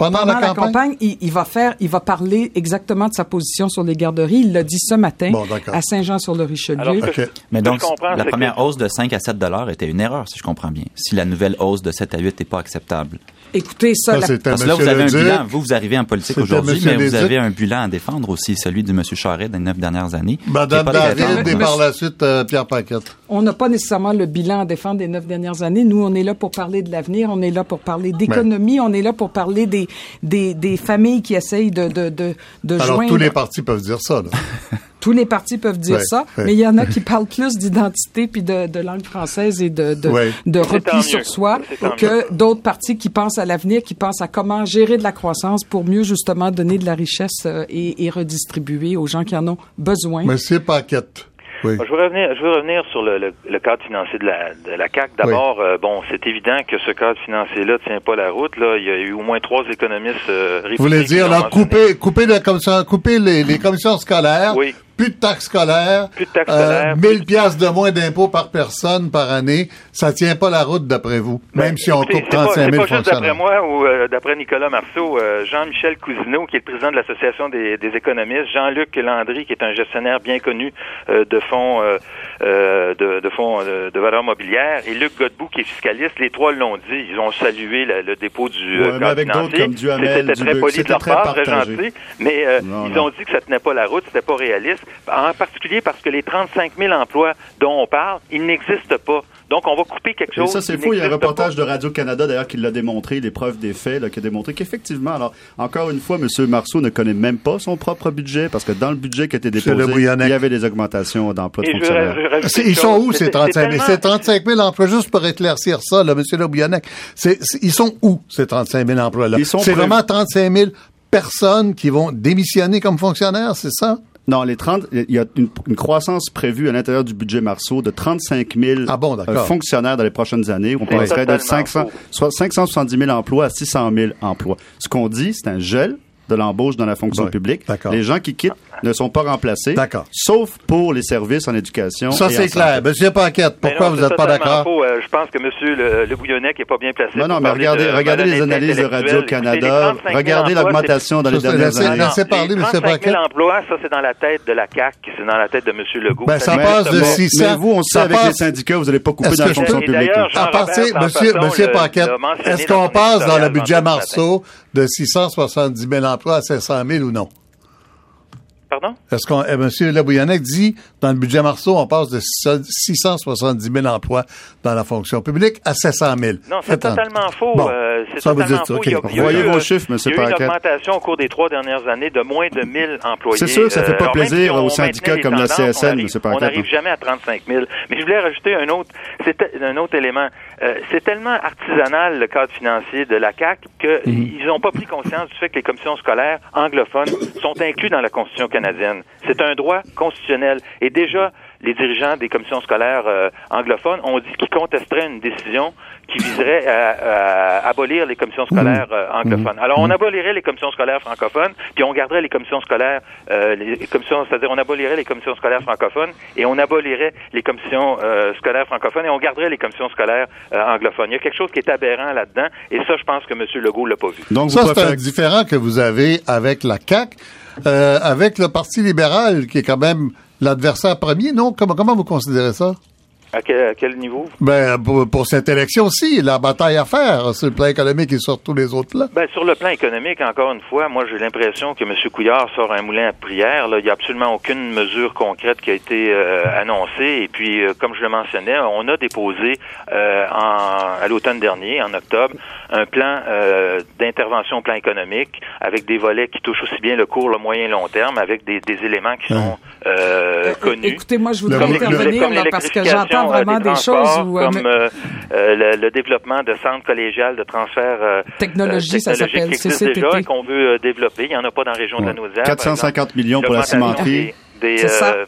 Pendant, pendant la la campagne? campagne, il, il va faire, il va parler exactement de sa position sur les garderies. Il l'a dit ce matin Bon, à Saint-Jean-sur-le-Richelieu. Alors, ce que OK. je- Mais donc, la première que- hausse de 5 à 7 dollars était une erreur, si je comprends bien. Si la nouvelle hausse de 7 à 8 n'est pas acceptable. Écoutez, ça, Ça, la- Parce que là, vous avez un bilan. Vous, vous arrivez en politique aujourd'hui, mais vous avez un bilan à défendre aussi, celui de M. Charest des neuf dernières années. Madame David et par la suite euh, Pierre Paquette. On n'a pas nécessairement le bilan à défendre des neuf dernières années. Nous, on est là pour parler de l'avenir, on est là pour parler d'économie, on est là pour parler des, des, des familles qui essayent de, de, de, de Alors joindre. tous les partis peuvent dire ça, là. Tous les partis peuvent dire Ouais, ça, ouais. mais il y en a qui parlent plus d'identité puis de, de langue française et de, de, Ouais. repli mieux. sur soi que d'autres partis qui pensent à l'avenir, qui pensent à comment gérer de la croissance pour mieux justement donner de la richesse euh, et, et redistribuer aux gens qui en ont besoin. Monsieur Paquette. Oui. Je veux revenir, je veux revenir sur le, le- le cadre financier de la, de la CAC. D'abord, euh, bon, c'est évident que ce cadre financier-là tient pas la route. Là, il y a eu au moins trois économistes euh, Vous voulez dire, là, couper, couper, la commission, couper les, les commissions scolaires, Oui. Plus de taxes scolaires, Plus de taxes scolaires, 1000 piastres de moins d'impôts par personne par année, ça tient pas la route d'après vous, même si on Ben, coupe c'est pas- 35 000 C'est pas juste d'après moi ou euh, d'après Nicolas Marceau, euh, Jean-Michel Cousineau, qui est le président de l'Association des, des économistes, Jean-Luc Landry, qui est un gestionnaire bien connu euh, de fonds euh, euh, de, de fonds euh, de valeur mobilière, et Luc Godbout, qui est fiscaliste. Les trois l'ont dit. Ils ont salué la- le dépôt du Ouais, euh, mais avec d'autres comme Duhamel, C'était très poli de leur part, très gentil. Mais euh, Non, ils non. ont dit que ça tenait pas la route, c'était pas réaliste. En particulier parce que les 35 000 emplois dont on parle, ils n'existent pas. Donc, on va couper quelque Et chose. ça, c'est faux. Il y a un reportage pas. de Radio-Canada, d'ailleurs, qui l'a démontré, l'épreuve des faits, là, qui a démontré qu'effectivement, alors, encore une fois, M. Marceau ne connaît même pas son propre budget, parce que dans le budget qui a été déposé, il y avait des augmentations d'emplois de Et je fonctionnaires. je une Ils sont où ces 35 000? tellement- C'est 35 000 emplois, juste pour éclaircir ça, là, Monsieur Le Bouillonnec. C'est- c'est- Ils sont où, ces 35 000 emplois-là? C'est vraiment 35 000 personnes qui vont démissionner comme fonctionnaires, c'est ça? Non, les 30, il y a une, une croissance prévue à l'intérieur du budget Marceau de 35 000 Ah bon, euh, fonctionnaires dans les prochaines années. On passerait de totalement 500, faux. soit 570 000 emplois à 600 000 emplois. Ce qu'on dit, c'est un gel de l'embauche dans la fonction publique. Les gens qui quittent ne sont pas remplacés, D'accord. sauf pour les services en éducation. Ça, c'est clair. Monsieur Paquette, pourquoi non, vous n'êtes pas d'accord? Euh, je pense que M. Le, le Bouillonnec n'est pas bien placé. Non, non, pour mais regardez, de regardez les analyses de. Radio-Canada, Écoutez, les 35 000 regardez l'augmentation dans les dernières années. laissez- parler, les M. 35 000 Paquet. emplois, ça, c'est dans la tête de la CAQ, c'est dans la tête de M. Legault. Ben, ça passe de pas. six- Mais 600, vous, on sait avec les syndicats, vous n'allez pas couper dans la fonction publique. À partir, monsieur, monsieur Paquette, est-ce qu'on passe dans le budget Marceau de 670 000 emplois? À 500 000 ou non? Pardon? Est-ce qu'on, eh, monsieur Labouillonnec dit, dans le budget Marceau, on passe de 670 000 emplois dans la fonction publique à 700 000. Non, c'est totalement faux. Bon, euh, c'est ça vous totalement faux. Il y a- il y a Voyez eu, vos euh, chiffres, monsieur Il y a eu une augmentation au cours des trois dernières années de moins de 1000 employés. C'est sûr, ça fait Euh, pas plaisir si on aux syndicats comme la CSN, monsieur Paquette, On n'arrive non? jamais à 35 000. Mais je voulais rajouter un autre, c'est un autre élément. Euh, c'est tellement artisanal le cadre financier de la CAC qu'ils n'ont pas pris conscience du fait que les commissions scolaires anglophones sont inclus dans la Constitution canadienne. C'est un droit constitutionnel. Et déjà, les dirigeants des commissions scolaires euh, anglophones ont dit qu'ils contesteraient une décision qui viserait à, à abolir les commissions scolaires euh, anglophones. Alors, on abolirait les commissions scolaires francophones, puis on garderait les commissions scolaires, euh, les commissions, c'est-à-dire on abolirait les commissions scolaires francophones et on abolirait les commissions euh, scolaires francophones et on garderait les commissions scolaires euh, anglophones. Il y a quelque chose qui est aberrant là-dedans, et ça, je pense que M. Legault l'a pas vu. Donc, ça, c'est un différent que vous avez avec la CAQ, euh, avec le Parti libéral, qui est quand même l'adversaire premier, non? Comment, comment vous considérez ça? À quel, à quel niveau? Ben, pour, pour cette élection-ci, la bataille à faire sur le plan économique et sur tous les autres plans. Ben, sur le plan économique, encore une fois, moi, j'ai l'impression que M. Couillard sort un moulin à prière. Là. Il n'y a absolument aucune mesure concrète qui a été euh, annoncée. Et puis, euh, comme je le mentionnais, on a déposé euh, en, à l'automne dernier, en octobre, un plan euh, d'intervention au plan économique avec des volets qui touchent aussi bien le court, le moyen et long terme, avec des, des éléments qui sont euh, connus. Écoutez, moi, je voudrais Comme intervenir comme là, parce que j'entends vraiment euh, des transports, choses où... euh, comme euh, euh, le, le développement de centres collégiales de transfert euh, Technologie, euh, ça technologique s'appelle, CCTT. déjà et qu'on veut développer. Il n'y en a pas dans la région de la Naudière. par 450 exemple. millions pour la cimenterie. Des, des, C'est ça. euh,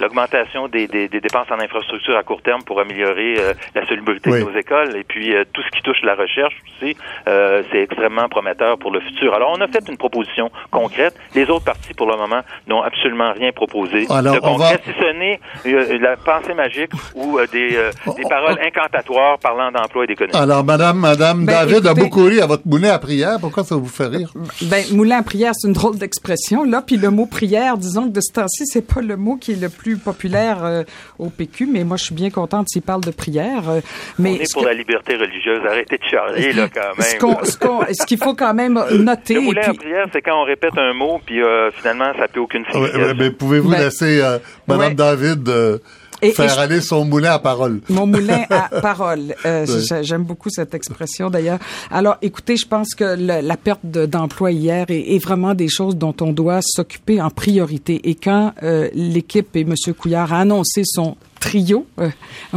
L'augmentation des, des, des dépenses en infrastructure à court terme pour améliorer euh, la solubilité Oui. de nos écoles et puis euh, tout ce qui touche la recherche aussi, euh, c'est extrêmement prometteur pour le futur. Alors on a fait une proposition concrète. Les autres partis pour le moment n'ont absolument rien proposé Alors, de on concret, va- si ce n'est euh, la pensée magique ou euh, des, euh, des paroles incantatoires parlant d'emploi et d'économie. Alors, Madame, Madame Ben, David a beaucoup ri à votre moulin à prière. Pourquoi ça vous fait rire? Ben, moulin à prière, c'est une drôle d'expression, là. Puis le mot prière, disons que de ce temps-ci, c'est pas le mot qui est le plus populaire euh, au PQ, mais moi, je suis bien contente s'il parle de prière. euh, mais on est pour que- la liberté religieuse. Arrêtez de charler, là, quand même. ce qu'on- ce qu'on- ce qu'il faut quand même noter, Le à puis- prière, c'est quand on répète un mot, puis euh, finalement, ça n'a plus aucune Ouais, signification. ouais, mais pouvez-vous Ben, laisser euh, Madame ouais. David euh, Et- faire et je- aller son moulin à parole? Mon moulin à parole. Euh, Ouais. J'aime beaucoup cette expression d'ailleurs. Alors, écoutez, je pense que le- la perte de- d'emploi hier est, est vraiment des choses dont on doit s'occuper en priorité. Et quand euh, l'équipe et M. Couillard a annoncé son trio, euh,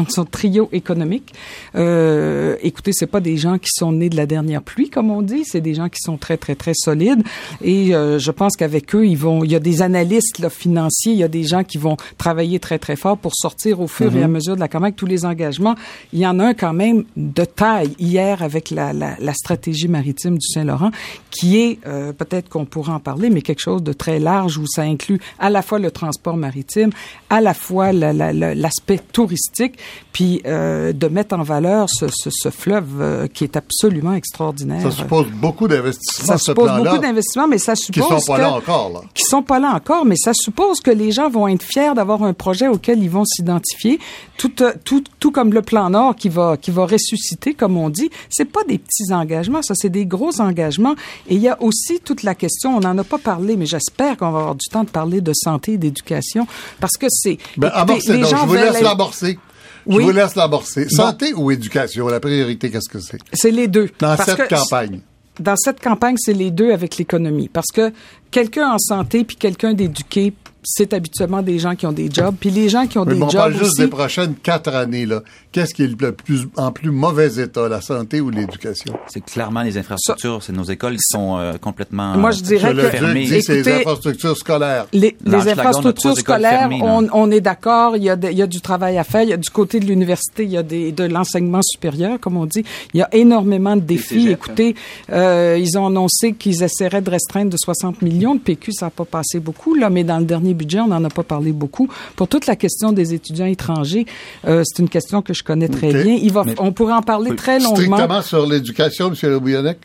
son trio économique. Euh, écoutez, c'est pas des gens qui sont nés de la dernière pluie, comme on dit. C'est des gens qui sont très, très, très solides. Et euh, je pense qu'avec eux, ils vont. Il y a des analystes là, financiers, il y a des gens qui vont travailler très, très fort pour sortir au fur et à mesure de la campagne tous les engagements. Il y en a un quand même de taille hier avec la, la, la stratégie maritime du Saint-Laurent, qui est euh, peut-être qu'on pourra en parler, mais quelque chose de très large où ça inclut à la fois le transport maritime, à la fois la- la- la- l'aspect touristique, puis euh, de mettre en valeur ce, ce, ce fleuve euh, qui est absolument extraordinaire. Ça suppose beaucoup d'investissements, Ça ce suppose plan-là, beaucoup d'investissements, mais ça qui suppose sont pas que- là encore. Là. qui sont pas là encore, mais ça suppose que les gens vont être fiers d'avoir un projet auquel ils vont s'identifier, tout, euh, tout, tout comme le plan Nord qui va, qui va ressusciter, comme on dit. C'est pas des petits engagements, ça, c'est des gros engagements. Et il y a aussi toute la question, on n'en a pas parlé, mais j'espère qu'on va avoir du temps de parler de santé et d'éducation, parce que c'est... Ben, les gens je laisse l'amorcer. Je Oui. vous laisse l'amorcer. Santé ou éducation? La priorité, qu'est-ce que c'est? C'est les deux. Dans Parce cette campagne. dans cette campagne, c'est les deux avec l'économie. Parce que quelqu'un en santé puis quelqu'un d'éduqué, c'est habituellement des gens qui ont des jobs. Puis les gens qui ont Mais des bon, on jobs parle juste aussi, des prochaines quatre années. là. Qu'est-ce qui est le plus, en plus mauvais état, la santé ou l'éducation? C'est clairement les infrastructures, c'est nos écoles qui sont euh, complètement Moi, je dirais que- fermées. les infrastructures scolaires. les, infrastructures scolaires, fermées, on, on est d'accord, il y, a de- il y a du travail à faire. Il y a du côté de l'université, il y a des, de l'enseignement supérieur, comme on dit. Il y a énormément de défis. Écoutez, euh, ils ont annoncé qu'ils essaieraient de restreindre de 60 millions. Le PQ, ça n'a pas passé beaucoup, là, mais dans le dernier budget, on n'en a pas parlé beaucoup. Pour toute la question des étudiants étrangers, euh, c'est une question que je connais très bien. Il va, Mais- on pourrait en parler très longuement. Strictement sur l'éducation, M. Le Bouillonnec?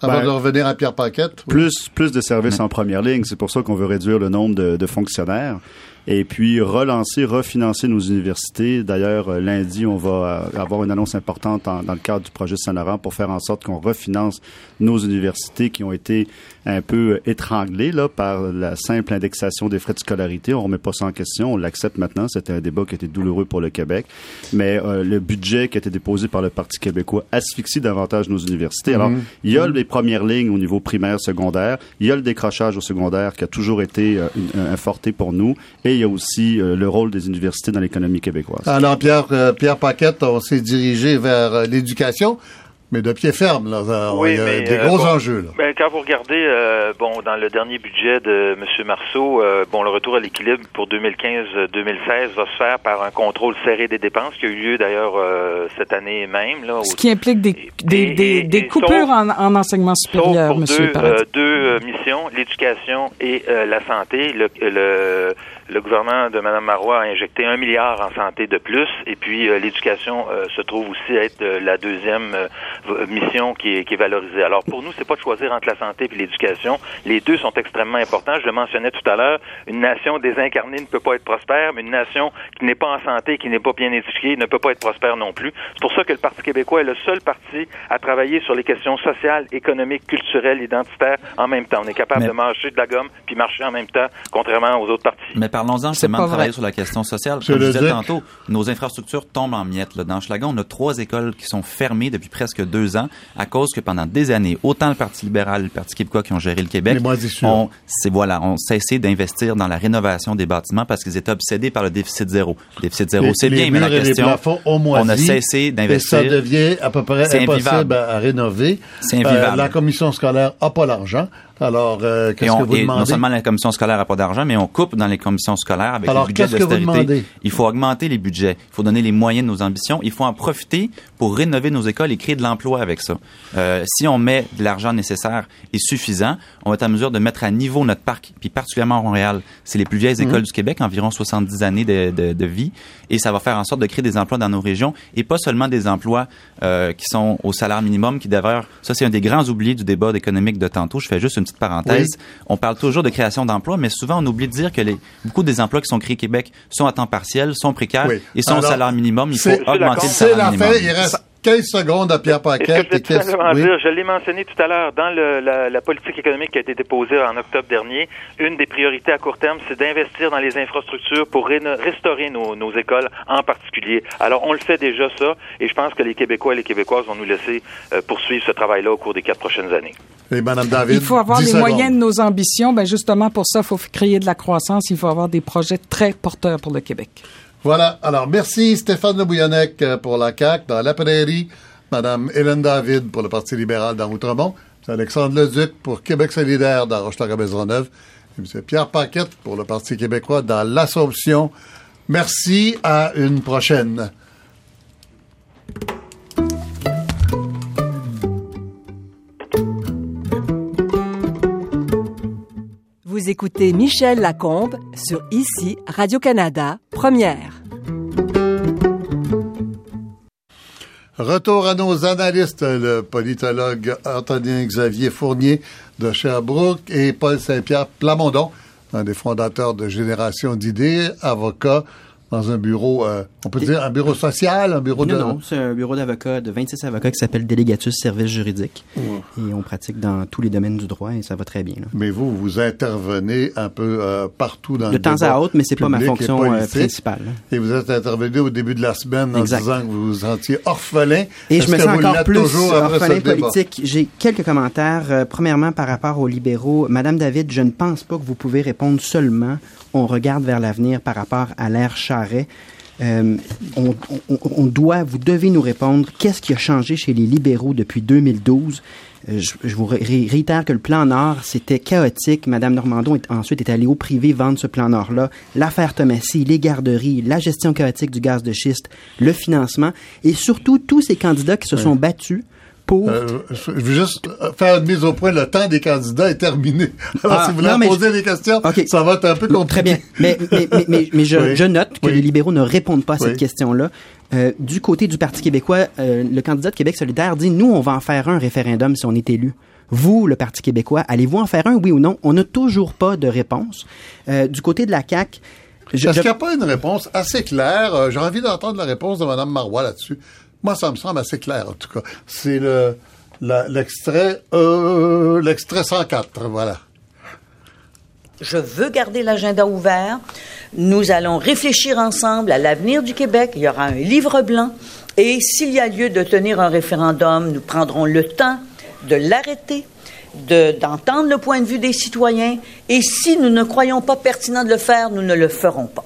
Avant Ben, de revenir à Pierre Paquette. oui. Plus, plus de services en première ligne. C'est pour ça qu'on veut réduire le nombre de, de fonctionnaires. Et puis relancer, refinancer nos universités. D'ailleurs, euh, lundi, on va euh, avoir une annonce importante en- dans le cadre du projet Saint-Laurent pour faire en sorte qu'on refinance nos universités qui ont été un peu étranglées là, par la simple indexation des frais de scolarité. On remet pas ça en question, on l'accepte maintenant. C'était un débat qui était douloureux pour le Québec. Mais euh, le budget qui a été déposé par le Parti québécois asphyxie davantage nos universités. Alors, il y a les premières lignes au niveau primaire, secondaire. Il y a le décrochage au secondaire qui a toujours été euh, une- un forté pour nous. Et il y a aussi euh, le rôle des universités dans l'économie québécoise. Alors, Pierre, euh, Pierre Paquette, on s'est dirigé vers euh, l'éducation. Mais de pied ferme. Là. Oui, Il y a mais, des euh, gros bon, enjeux. Là. Ben, quand vous regardez, euh, bon, dans le dernier budget de M. Marceau, euh, bon, le retour à l'équilibre pour 2015-2016 va se faire par un contrôle serré des dépenses qui a eu lieu d'ailleurs euh, cette année même. Là, Ce qui implique des, des, et- des, et- des coupures sauf- en, en enseignement Sauf supérieur, pour Monsieur deux, euh, deux euh, missions, l'éducation et euh, la santé. Le, le, le gouvernement de Mme Marois a injecté un milliard en santé de plus, et puis euh, l'éducation euh, se trouve aussi être euh, la deuxième euh, mission qui est, qui est valorisée. Alors pour nous, c'est pas de choisir entre la santé et l'éducation. Les deux sont extrêmement importants. Je le mentionnais tout à l'heure. Une nation désincarnée ne peut pas être prospère, mais une nation qui n'est pas en santé, qui n'est pas bien éduquée, ne peut pas être prospère non plus. C'est pour ça que le Parti québécois est le seul parti à travailler sur les questions sociales, économiques, culturelles, identitaires en même temps. On est capable Mais- de marcher de la gomme puis marcher en même temps, contrairement aux autres partis. Mais parlons-en justement de travailler vrai. sur la question sociale. Comme je le disais tantôt, nos infrastructures tombent en miettes. Là. Dans Schlagan, on a trois écoles qui sont fermées depuis presque deux ans à cause que pendant des années, autant le Parti libéral le Parti québécois qui ont géré le Québec, ont, c'est, voilà, ont cessé d'investir dans la rénovation des bâtiments parce qu'ils étaient obsédés par le déficit zéro. Le déficit zéro, c'est bien, mais la murs et les question, on a cessé Et ça d'investir. devient à peu près C'est impossible invivable. à, à rénover. C'est invivable. Euh, la commission scolaire n'a pas l'argent. Alors, euh, qu'est-ce que vous et demandez? non seulement la commission scolaire n'a pas d'argent, mais on coupe dans les commissions scolaires avec Alors, vous d'austérité. Il faut augmenter les budgets. Il faut donner les moyens de nos ambitions. Il faut en profiter pour rénover nos écoles et créer de l'emploi avec ça. Euh, si on met de l'argent nécessaire et suffisant, on va être en mesure de mettre à niveau notre parc, puis particulièrement à Montréal. C'est les plus vieilles Mhm. écoles du Québec, environ 70 années de, de- de vie, et ça va faire en sorte de créer des emplois dans nos régions, et pas seulement des emplois euh, qui sont au salaire minimum, qui d'ailleurs, ça c'est un des grands oubliés du débat économique de tantôt. Je fais juste une petite parenthèse. On parle toujours de création d'emplois, mais souvent on oublie de dire que les, beaucoup des emplois qui sont créés au Québec sont à temps partiel, sont précaires Oui. et sont Alors, au salaire minimum. Il faut augmenter le salaire la minimum. fin. Il reste 15 secondes à Pierre que je Paquette. Et oui. dire, je l'ai mentionné tout à l'heure, dans le- la, la politique économique qui a été déposée en octobre dernier, une des priorités à court terme, c'est d'investir dans les infrastructures pour réno- restaurer nos, nos écoles en particulier. Alors, on le fait déjà ça, et je pense que les Québécois et les Québécoises vont nous laisser euh, poursuivre ce travail-là au cours des quatre prochaines années. Et Madame David. Il faut avoir 10 les secondes. moyens de nos ambitions. Ben justement, pour ça, il faut créer de la croissance. Il faut avoir des projets très porteurs pour le Québec. Voilà. Alors, merci Stéphane Le Bouillonnec euh, pour la CAQ dans la prairie, Madame Hélène David pour le Parti libéral dans Outremont, M. Alexandre Leduc pour Québec neuve dans Rochelaga-Maisonneuve et M. Pierre Paquette pour le Parti québécois dans l'Assomption. Merci. À une prochaine. Écoutez Michel Lacombe sur ICI Radio-Canada, première. Retour à nos analystes, le politologue Antonin Xavier Fournier de Sherbrooke et Paul Saint-Pierre Plamondon, un des fondateurs de Génération d'idées, avocat dans un bureau, euh, on peut dire un bureau social, un bureau de... Non, non, c'est un bureau d'avocats, de 26 avocats qui s'appelle Délégatus Services Juridiques. Et on pratique dans tous les domaines du droit et ça va très bien. là. Mais vous, vous intervenez un peu euh, partout dans De le temps débat à autre, mais c'est pas ma et fonction euh, principale. Et vous êtes intervenu au début de la semaine en Exact. disant que vous vous sentiez orphelin. Et je me sens encore plus orphelin politique. J'ai quelques commentaires. Premièrement, par rapport aux libéraux. Madame David, je ne pense pas que vous pouvez répondre seulement on regarde vers l'avenir par rapport à l'ère Charret. Euh, on, on- on doit, vous devez nous répondre qu'est-ce qui a changé chez les libéraux depuis 2012. Euh, Je, je vous ré- réitère que le plan Nord, c'était chaotique. Madame Normandon est, ensuite est allée au privé vendre ce plan Nord-là. L'affaire Thomasy, les garderies, la gestion chaotique du gaz de schiste, le financement et surtout tous ces candidats qui se sont battus pour... Euh, je veux juste faire une mise au point. Le temps des candidats est terminé. Alors, Ah, si vous voulez non, mais poser je- des questions, ça va être un peu compliqué. Très bien. Mais, mais, mais, mais, mais je, Oui. je note que Oui. les libéraux ne répondent pas à cette question-là. Euh, du côté du Parti québécois, euh, le candidat de Québec solidaire dit, nous, on va en faire un référendum si on est élu. Vous, le Parti québécois, allez-vous en faire un, oui ou non? On n'a toujours pas de réponse. Du côté de la CAQ, je- Est-ce je- qu'il n'y a pas une réponse assez claire? Euh, J'ai envie d'entendre la réponse de Mme Marois là-dessus. Moi, ça me semble assez clair, en tout cas. C'est le l'extrait euh, l'extrait 104, voilà. Je veux garder l'agenda ouvert. Nous allons réfléchir ensemble à l'avenir du Québec. Il y aura un livre blanc. Et s'il y a lieu de tenir un référendum, nous prendrons le temps de l'arrêter, de- d'entendre le point de vue des citoyens. Et si nous ne croyons pas pertinent de le faire, nous ne le ferons pas.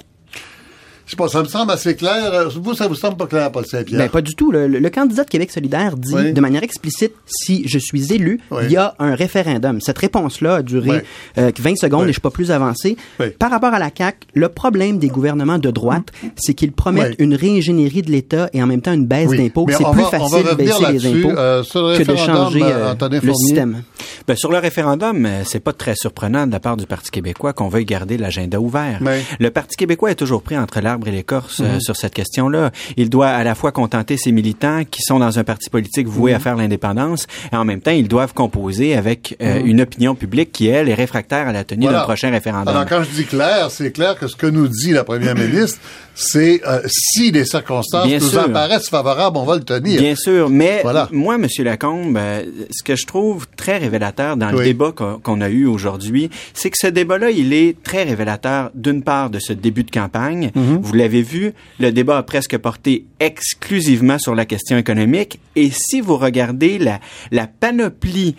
Je sais pas, ça me semble assez clair. Vous, ça vous semble pas clair, Paul Saint-Pierre? Ben, pas du tout. Le, le- le candidat de Québec solidaire dit Oui. de manière explicite, si je suis élu, Oui. il y a un référendum. Cette réponse-là a duré Oui. euh, 20 secondes Oui. et je suis pas plus avancé. Oui. Par rapport à la CAQ, le problème des gouvernements de droite, c'est qu'ils promettent Oui. une réingénierie de l'État et en même temps une baisse Oui. d'impôts. C'est plus va- facile de baisser les impôts Euh, sur le que de référendum, changer euh, le système. Ben, sur le référendum, c'est pas très surprenant de la part du Parti québécois qu'on veuille garder l'agenda ouvert. Oui. Le Parti québécois est toujours pris entre l'arbre et l'écorce Mhm. sur cette question-là. Il doit à la fois contenter ses militants qui sont dans un parti politique voué Mhm. à faire l'indépendance et en même temps, ils doivent composer avec euh, Mhm. une opinion publique qui, elle, est réfractaire à la tenue Voilà. d'un prochain référendum. Alors, quand je dis clair, c'est clair que ce que nous dit la première ministre, c'est euh, si les circonstances Bien nous sûr. apparaissent favorables, on va le tenir. Bien sûr, mais Voilà. moi, Monsieur Lacombe, euh, ce que je trouve très révélateur dans le débat qu'on a eu aujourd'hui, c'est que ce débat-là, il est très révélateur d'une part de ce début de campagne. Mhm. Vous l'avez vu, le débat a presque porté exclusivement sur la question économique. Et si vous regardez la, la panoplie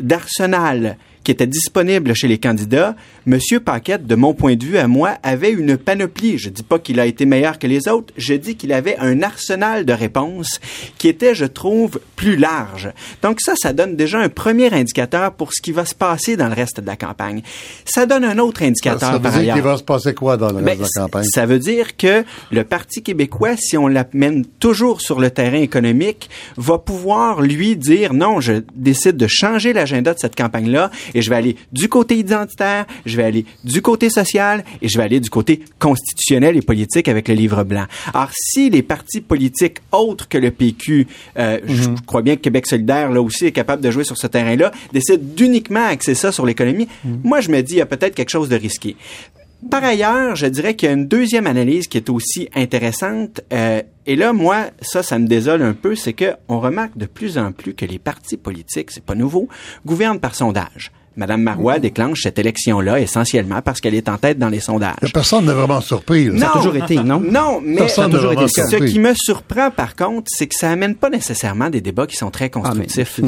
d'arsenal qui était disponible chez les candidats, Monsieur Paquette, de mon point de vue à moi, avait une panoplie. Je dis pas qu'il a été meilleur que les autres, je dis qu'il avait un arsenal de réponses qui était, je trouve, plus large. Donc ça, ça donne déjà un premier indicateur pour ce qui va se passer dans le reste de la campagne. Ça donne un autre Ça, indicateur ça veut par dire ailleurs. qu'il va se passer quoi dans le Ben, reste de la campagne? Ça veut dire que le Parti québécois, si on l'amène toujours sur le terrain économique, va pouvoir lui dire non, je décide de changer l'agenda de cette campagne-là et je vais aller du côté identitaire, je vais aller du côté social et je vais aller du côté constitutionnel et politique avec le livre blanc. Alors, si les partis politiques autres que le PQ, euh, je Mhm. crois bien que Québec solidaire, là aussi, est capable de jouer sur ce terrain-là, décident d'uniquement axer ça sur l'économie, Mhm. moi, je me dis, il y a peut-être quelque chose de risqué. Par ailleurs, je dirais qu'il y a une deuxième analyse qui est aussi intéressante. euh, et là, moi, ça, ça me désole un peu, c'est que on remarque de plus en plus que les partis politiques, c'est pas nouveau, gouvernent par sondage. Madame Marois déclenche cette élection-là essentiellement parce qu'elle est en tête dans les sondages. Personne n'est vraiment surpris. là. Ça a toujours été, non? Non, mais Personne n'a vraiment ce surpris. qui me surprend par contre, c'est que ça amène pas nécessairement des débats qui sont très constructifs.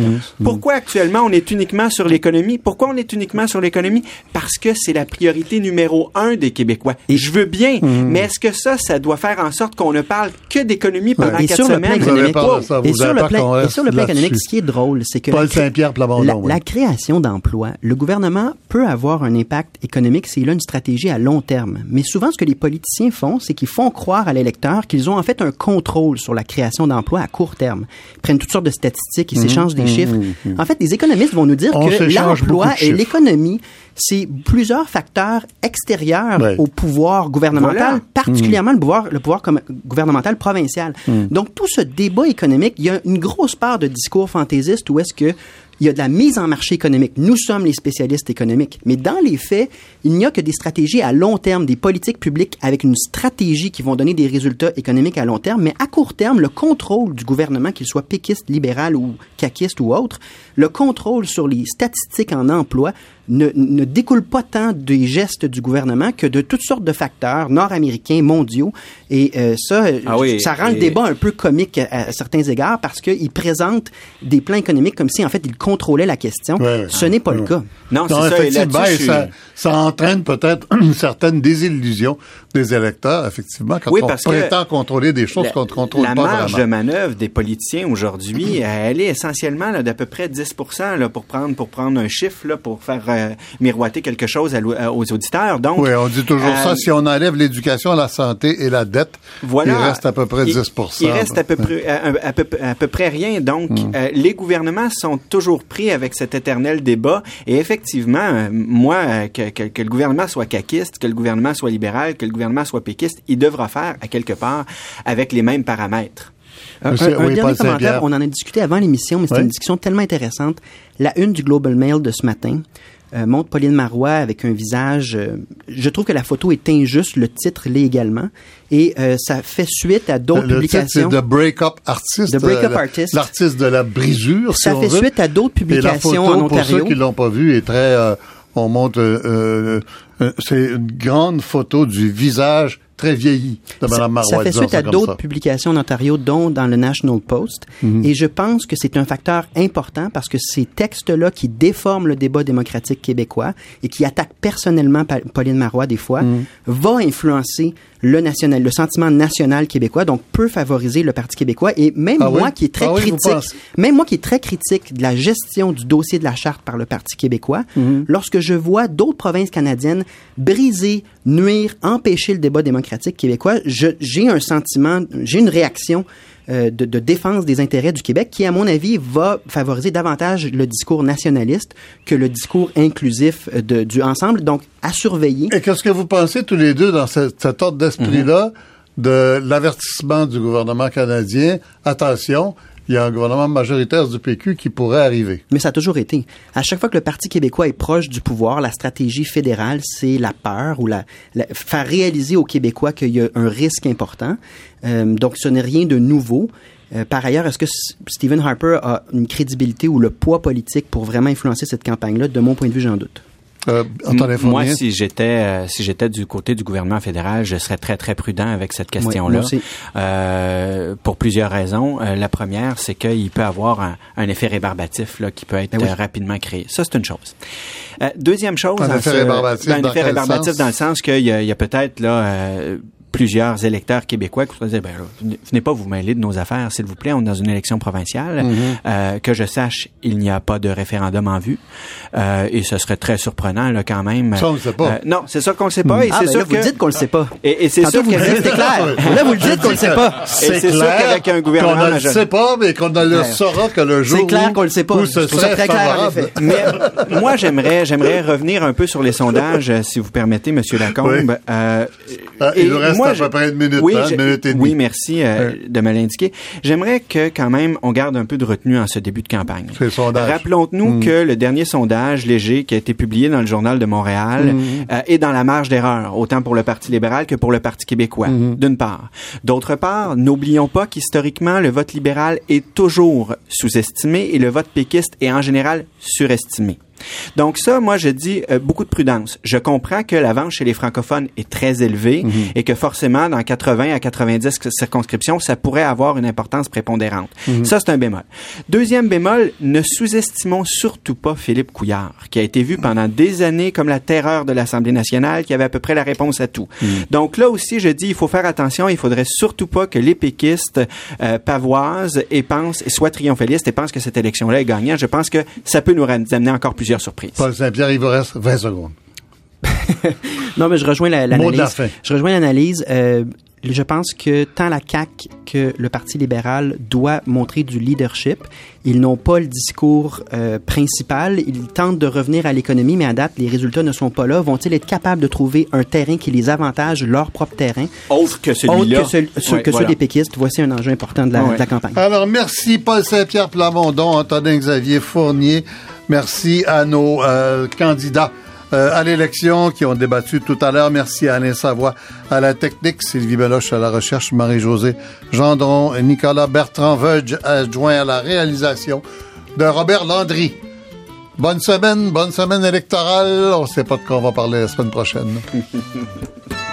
Pourquoi actuellement on est uniquement sur l'économie? Pourquoi on est uniquement sur l'économie? Parce que c'est la priorité numéro un des Québécois. Et je veux bien, mais est-ce que ça, ça doit faire en sorte qu'on ne parle que d'économie pendant Et quatre sur le plan semaines ça, et sur le plan, et reste sur le plan là-dessus. économique, ce qui est drôle, c'est que Paul Saint-Pierre la création d'emplois, le gouvernement peut avoir un impact économique s'il a une stratégie à long terme. Mais souvent, ce que les politiciens font, c'est qu'ils font croire à l'électeur qu'ils ont en fait un contrôle sur la création d'emplois à court terme. Ils prennent toutes sortes de statistiques, ils Mhm, s'échangent des mhm, chiffres. mhm. En fait, les économistes vont nous dire On que l'emploi et l'économie, c'est plusieurs facteurs extérieurs Ouais. au pouvoir gouvernemental, Voilà. particulièrement le pouvoir, le pouvoir comme- gouvernemental provincial. Donc, tout ce débat économique, il y a une grosse part de discours fantaisiste où est-ce que il y a de la mise en marché économique. Nous sommes les spécialistes économiques. Mais dans les faits, il n'y a que des stratégies à long terme, des politiques publiques avec une stratégie qui vont donner des résultats économiques à long terme. Mais à court terme, le contrôle du gouvernement, qu'il soit péquiste, libéral ou caquiste ou autre, le contrôle sur les statistiques en emploi ne, ne découle pas tant des gestes du gouvernement que de toutes sortes de facteurs nord-américains, mondiaux. Et euh, ça, Ah oui, ça rend le débat un peu comique à, à certains égards parce qu'il présente des plans économiques comme si, en fait, il contrôlait la question. Ouais. Ce n'est pas le cas. Non, c'est ça. Et suis- ça, ça entraîne peut-être une certaine désillusion des électeurs, effectivement, quand Oui, on parce que prétend contrôler des choses la, qu'on ne contrôle la pas marge vraiment. de manœuvre des politiciens aujourd'hui, elle est essentiellement d'à peu près 10 là, pour prendre pour prendre un chiffre là, pour faire euh, miroiter quelque chose à à- aux auditeurs. Donc, Oui, on dit toujours euh, ça. Si on enlève l'éducation, la santé et la dette, Voilà. il reste à peu près Il- 10 Il reste à peu, près, à, à peu, à peu près rien. Donc, Mm. euh, les gouvernements sont toujours pris avec cet éternel débat. Et effectivement, euh, moi, euh, que, que- que le gouvernement soit caquiste, que le gouvernement soit libéral, que le gouvernement soit péquiste, il devra faire, à quelque part, avec les mêmes paramètres. Un, Monsieur- un- un oui, dernier Paul commentaire, on en a discuté avant l'émission, mais c'était Oui. une discussion tellement intéressante. La une du Global Mail de ce matin euh, montre Pauline Marois avec un visage... euh, je trouve que la photo est injuste, le titre l'est également, et euh, ça fait suite à d'autres Le titre, c'est publications. The Break-Up Artist. The Break-Up euh, Artist. L'artiste de la brisure, Ça si on fait veut. suite à d'autres Et la publications photo, en pour ceux Ontario. qui l'ont pas vu, est très... on montre... c'est une grande photo du visage très vieilli de Mme Marois. Ça fait suite à d'autres publications en Ontario, dont dans le National Post. Mhm. Et je pense que c'est un facteur important parce que ces textes-là qui déforment le débat démocratique québécois et qui attaquent personnellement Pa- Pauline Marois des fois, Mhm. va influencer le national, le sentiment national québécois, donc peut favoriser le Parti québécois. Et même Ah oui? moi qui est très Ah critique, même moi qui est très critique de la gestion du dossier de la charte par le Parti québécois, Mhm. lorsque je vois d'autres provinces canadiennes briser, nuire, empêcher le débat démocratique québécois, j'ai un sentiment, j'ai une réaction euh, de, de défense des intérêts du Québec qui, à mon avis, va favoriser davantage le discours nationaliste que le discours inclusif euh, de- du ensemble. Donc, à surveiller. Et qu'est-ce que vous pensez tous les deux dans ce- cet ordre d'esprit-là? Mhm. De l'avertissement du gouvernement canadien? Attention, il y a un gouvernement majoritaire du PQ qui pourrait arriver. Mais ça a toujours été. À chaque fois que le Parti québécois est proche du pouvoir, la stratégie fédérale, c'est la peur ou la, faire réaliser aux Québécois qu'il y a un risque important. Euh, donc, ce n'est rien de nouveau. Euh, par ailleurs, est-ce que Stephen Harper a une crédibilité ou le poids politique pour vraiment influencer cette campagne-là? De mon point de vue, j'en doute. Euh, Moi, si j'étais euh, si j'étais du côté du gouvernement fédéral, je serais très très prudent avec cette question-là. Euh, pour plusieurs raisons. Euh, la première, c'est qu'il peut avoir un, un effet rébarbatif là, qui peut être Ben oui. euh, rapidement créé. Ça, c'est une chose. Euh, deuxième chose, Un effet ce- rébarbatif ben, un dans effet quel rébarbatif dans le sens qu'il y a, il y a peut-être là. Euh, plusieurs électeurs québécois qui pourraient dire ben, là, venez- pas vous mêler de nos affaires s'il vous plaît on est dans une élection provinciale Mhm. Euh, que je sache il n'y a pas de référendum en vue Euh, et ce serait très surprenant là quand même Ça, on le sait pas. Euh, non c'est sûr qu'on le sait pas et Ah, c'est ben sûr là, vous que le dites qu'on le sait pas. et, et c'est sûr vous que c'est clair. Là, vous le dites qu'on le sait pas. Et c'est sûr qu'avec un gouvernement qu'on ne le sait pas, mais qu'on ne le saura que le jour C'est clair qu'on le sait pas. où Je ce trouve ça serait très clair, en favorable. effet. mais moi j'aimerais j'aimerais revenir un peu sur les sondages euh, si vous permettez monsieur Lacombe. Euh, Ah, il nous reste moi, à je- peu près une minute, oui, hein, je- une minute et demie. oui merci euh, de me l'indiquer j'aimerais que quand même on garde un peu de retenue en ce début de campagne C'est sondage. Rappelons-nous Mm. que le dernier sondage léger qui a été publié dans le journal de Montréal Mm. euh, est dans la marge d'erreur, autant pour le Parti libéral que pour le Parti québécois, Mm-hmm. d'une part. D'autre part, n'oublions pas qu'historiquement, le vote libéral est toujours sous-estimé et le vote péquiste est en général surestimé. Donc ça, moi, je dis euh, beaucoup de prudence. Je comprends que l'avance chez les francophones est très élevée Mm-hmm. et que forcément, dans 80 à 90 circonscriptions, ça pourrait avoir une importance prépondérante. Ça, c'est un bémol. Deuxième bémol, ne sous-estimons surtout pas Philippe Couillard, qui a été vu pendant des années comme la terreur de l'Assemblée nationale, qui avait à peu près la réponse à tout. Donc là aussi, je dis, il faut faire attention. Il faudrait surtout pas que les péquistes euh, pavoisent et pensent, et soient triomphalistes et pensent que cette élection-là est gagnante. Je pense que ça peut nous amener encore plusieurs surprises. Paul Saint-Pierre, il vous reste 20 secondes. Non, mais je rejoins la- la l'analyse. Je rejoins l'analyse. Euh, je pense que tant la CAQ que le Parti libéral doit montrer du leadership. Ils n'ont pas le discours euh, principal. Ils tentent de revenir à l'économie, mais à date, les résultats ne sont pas là. Vont-ils être capables de trouver un terrain qui les avantage, leur propre terrain, Autre que autre celui-là. Ouais, que voilà. ceux des péquistes? Voici un enjeu important de la, Ouais. de la campagne. Alors, merci Paul Saint-Pierre Plamondon, Antonin Xavier Fournier. Merci à nos euh, candidats euh, à l'élection qui ont débattu tout à l'heure. Merci à Alain Savoie à la technique, Sylvie Beloche à la recherche, Marie-Josée Gendron, Nicolas Bertrand Veuge adjoint à la réalisation de Robert Landry. Bonne semaine, bonne semaine électorale. On ne sait pas de quoi on va parler la semaine prochaine.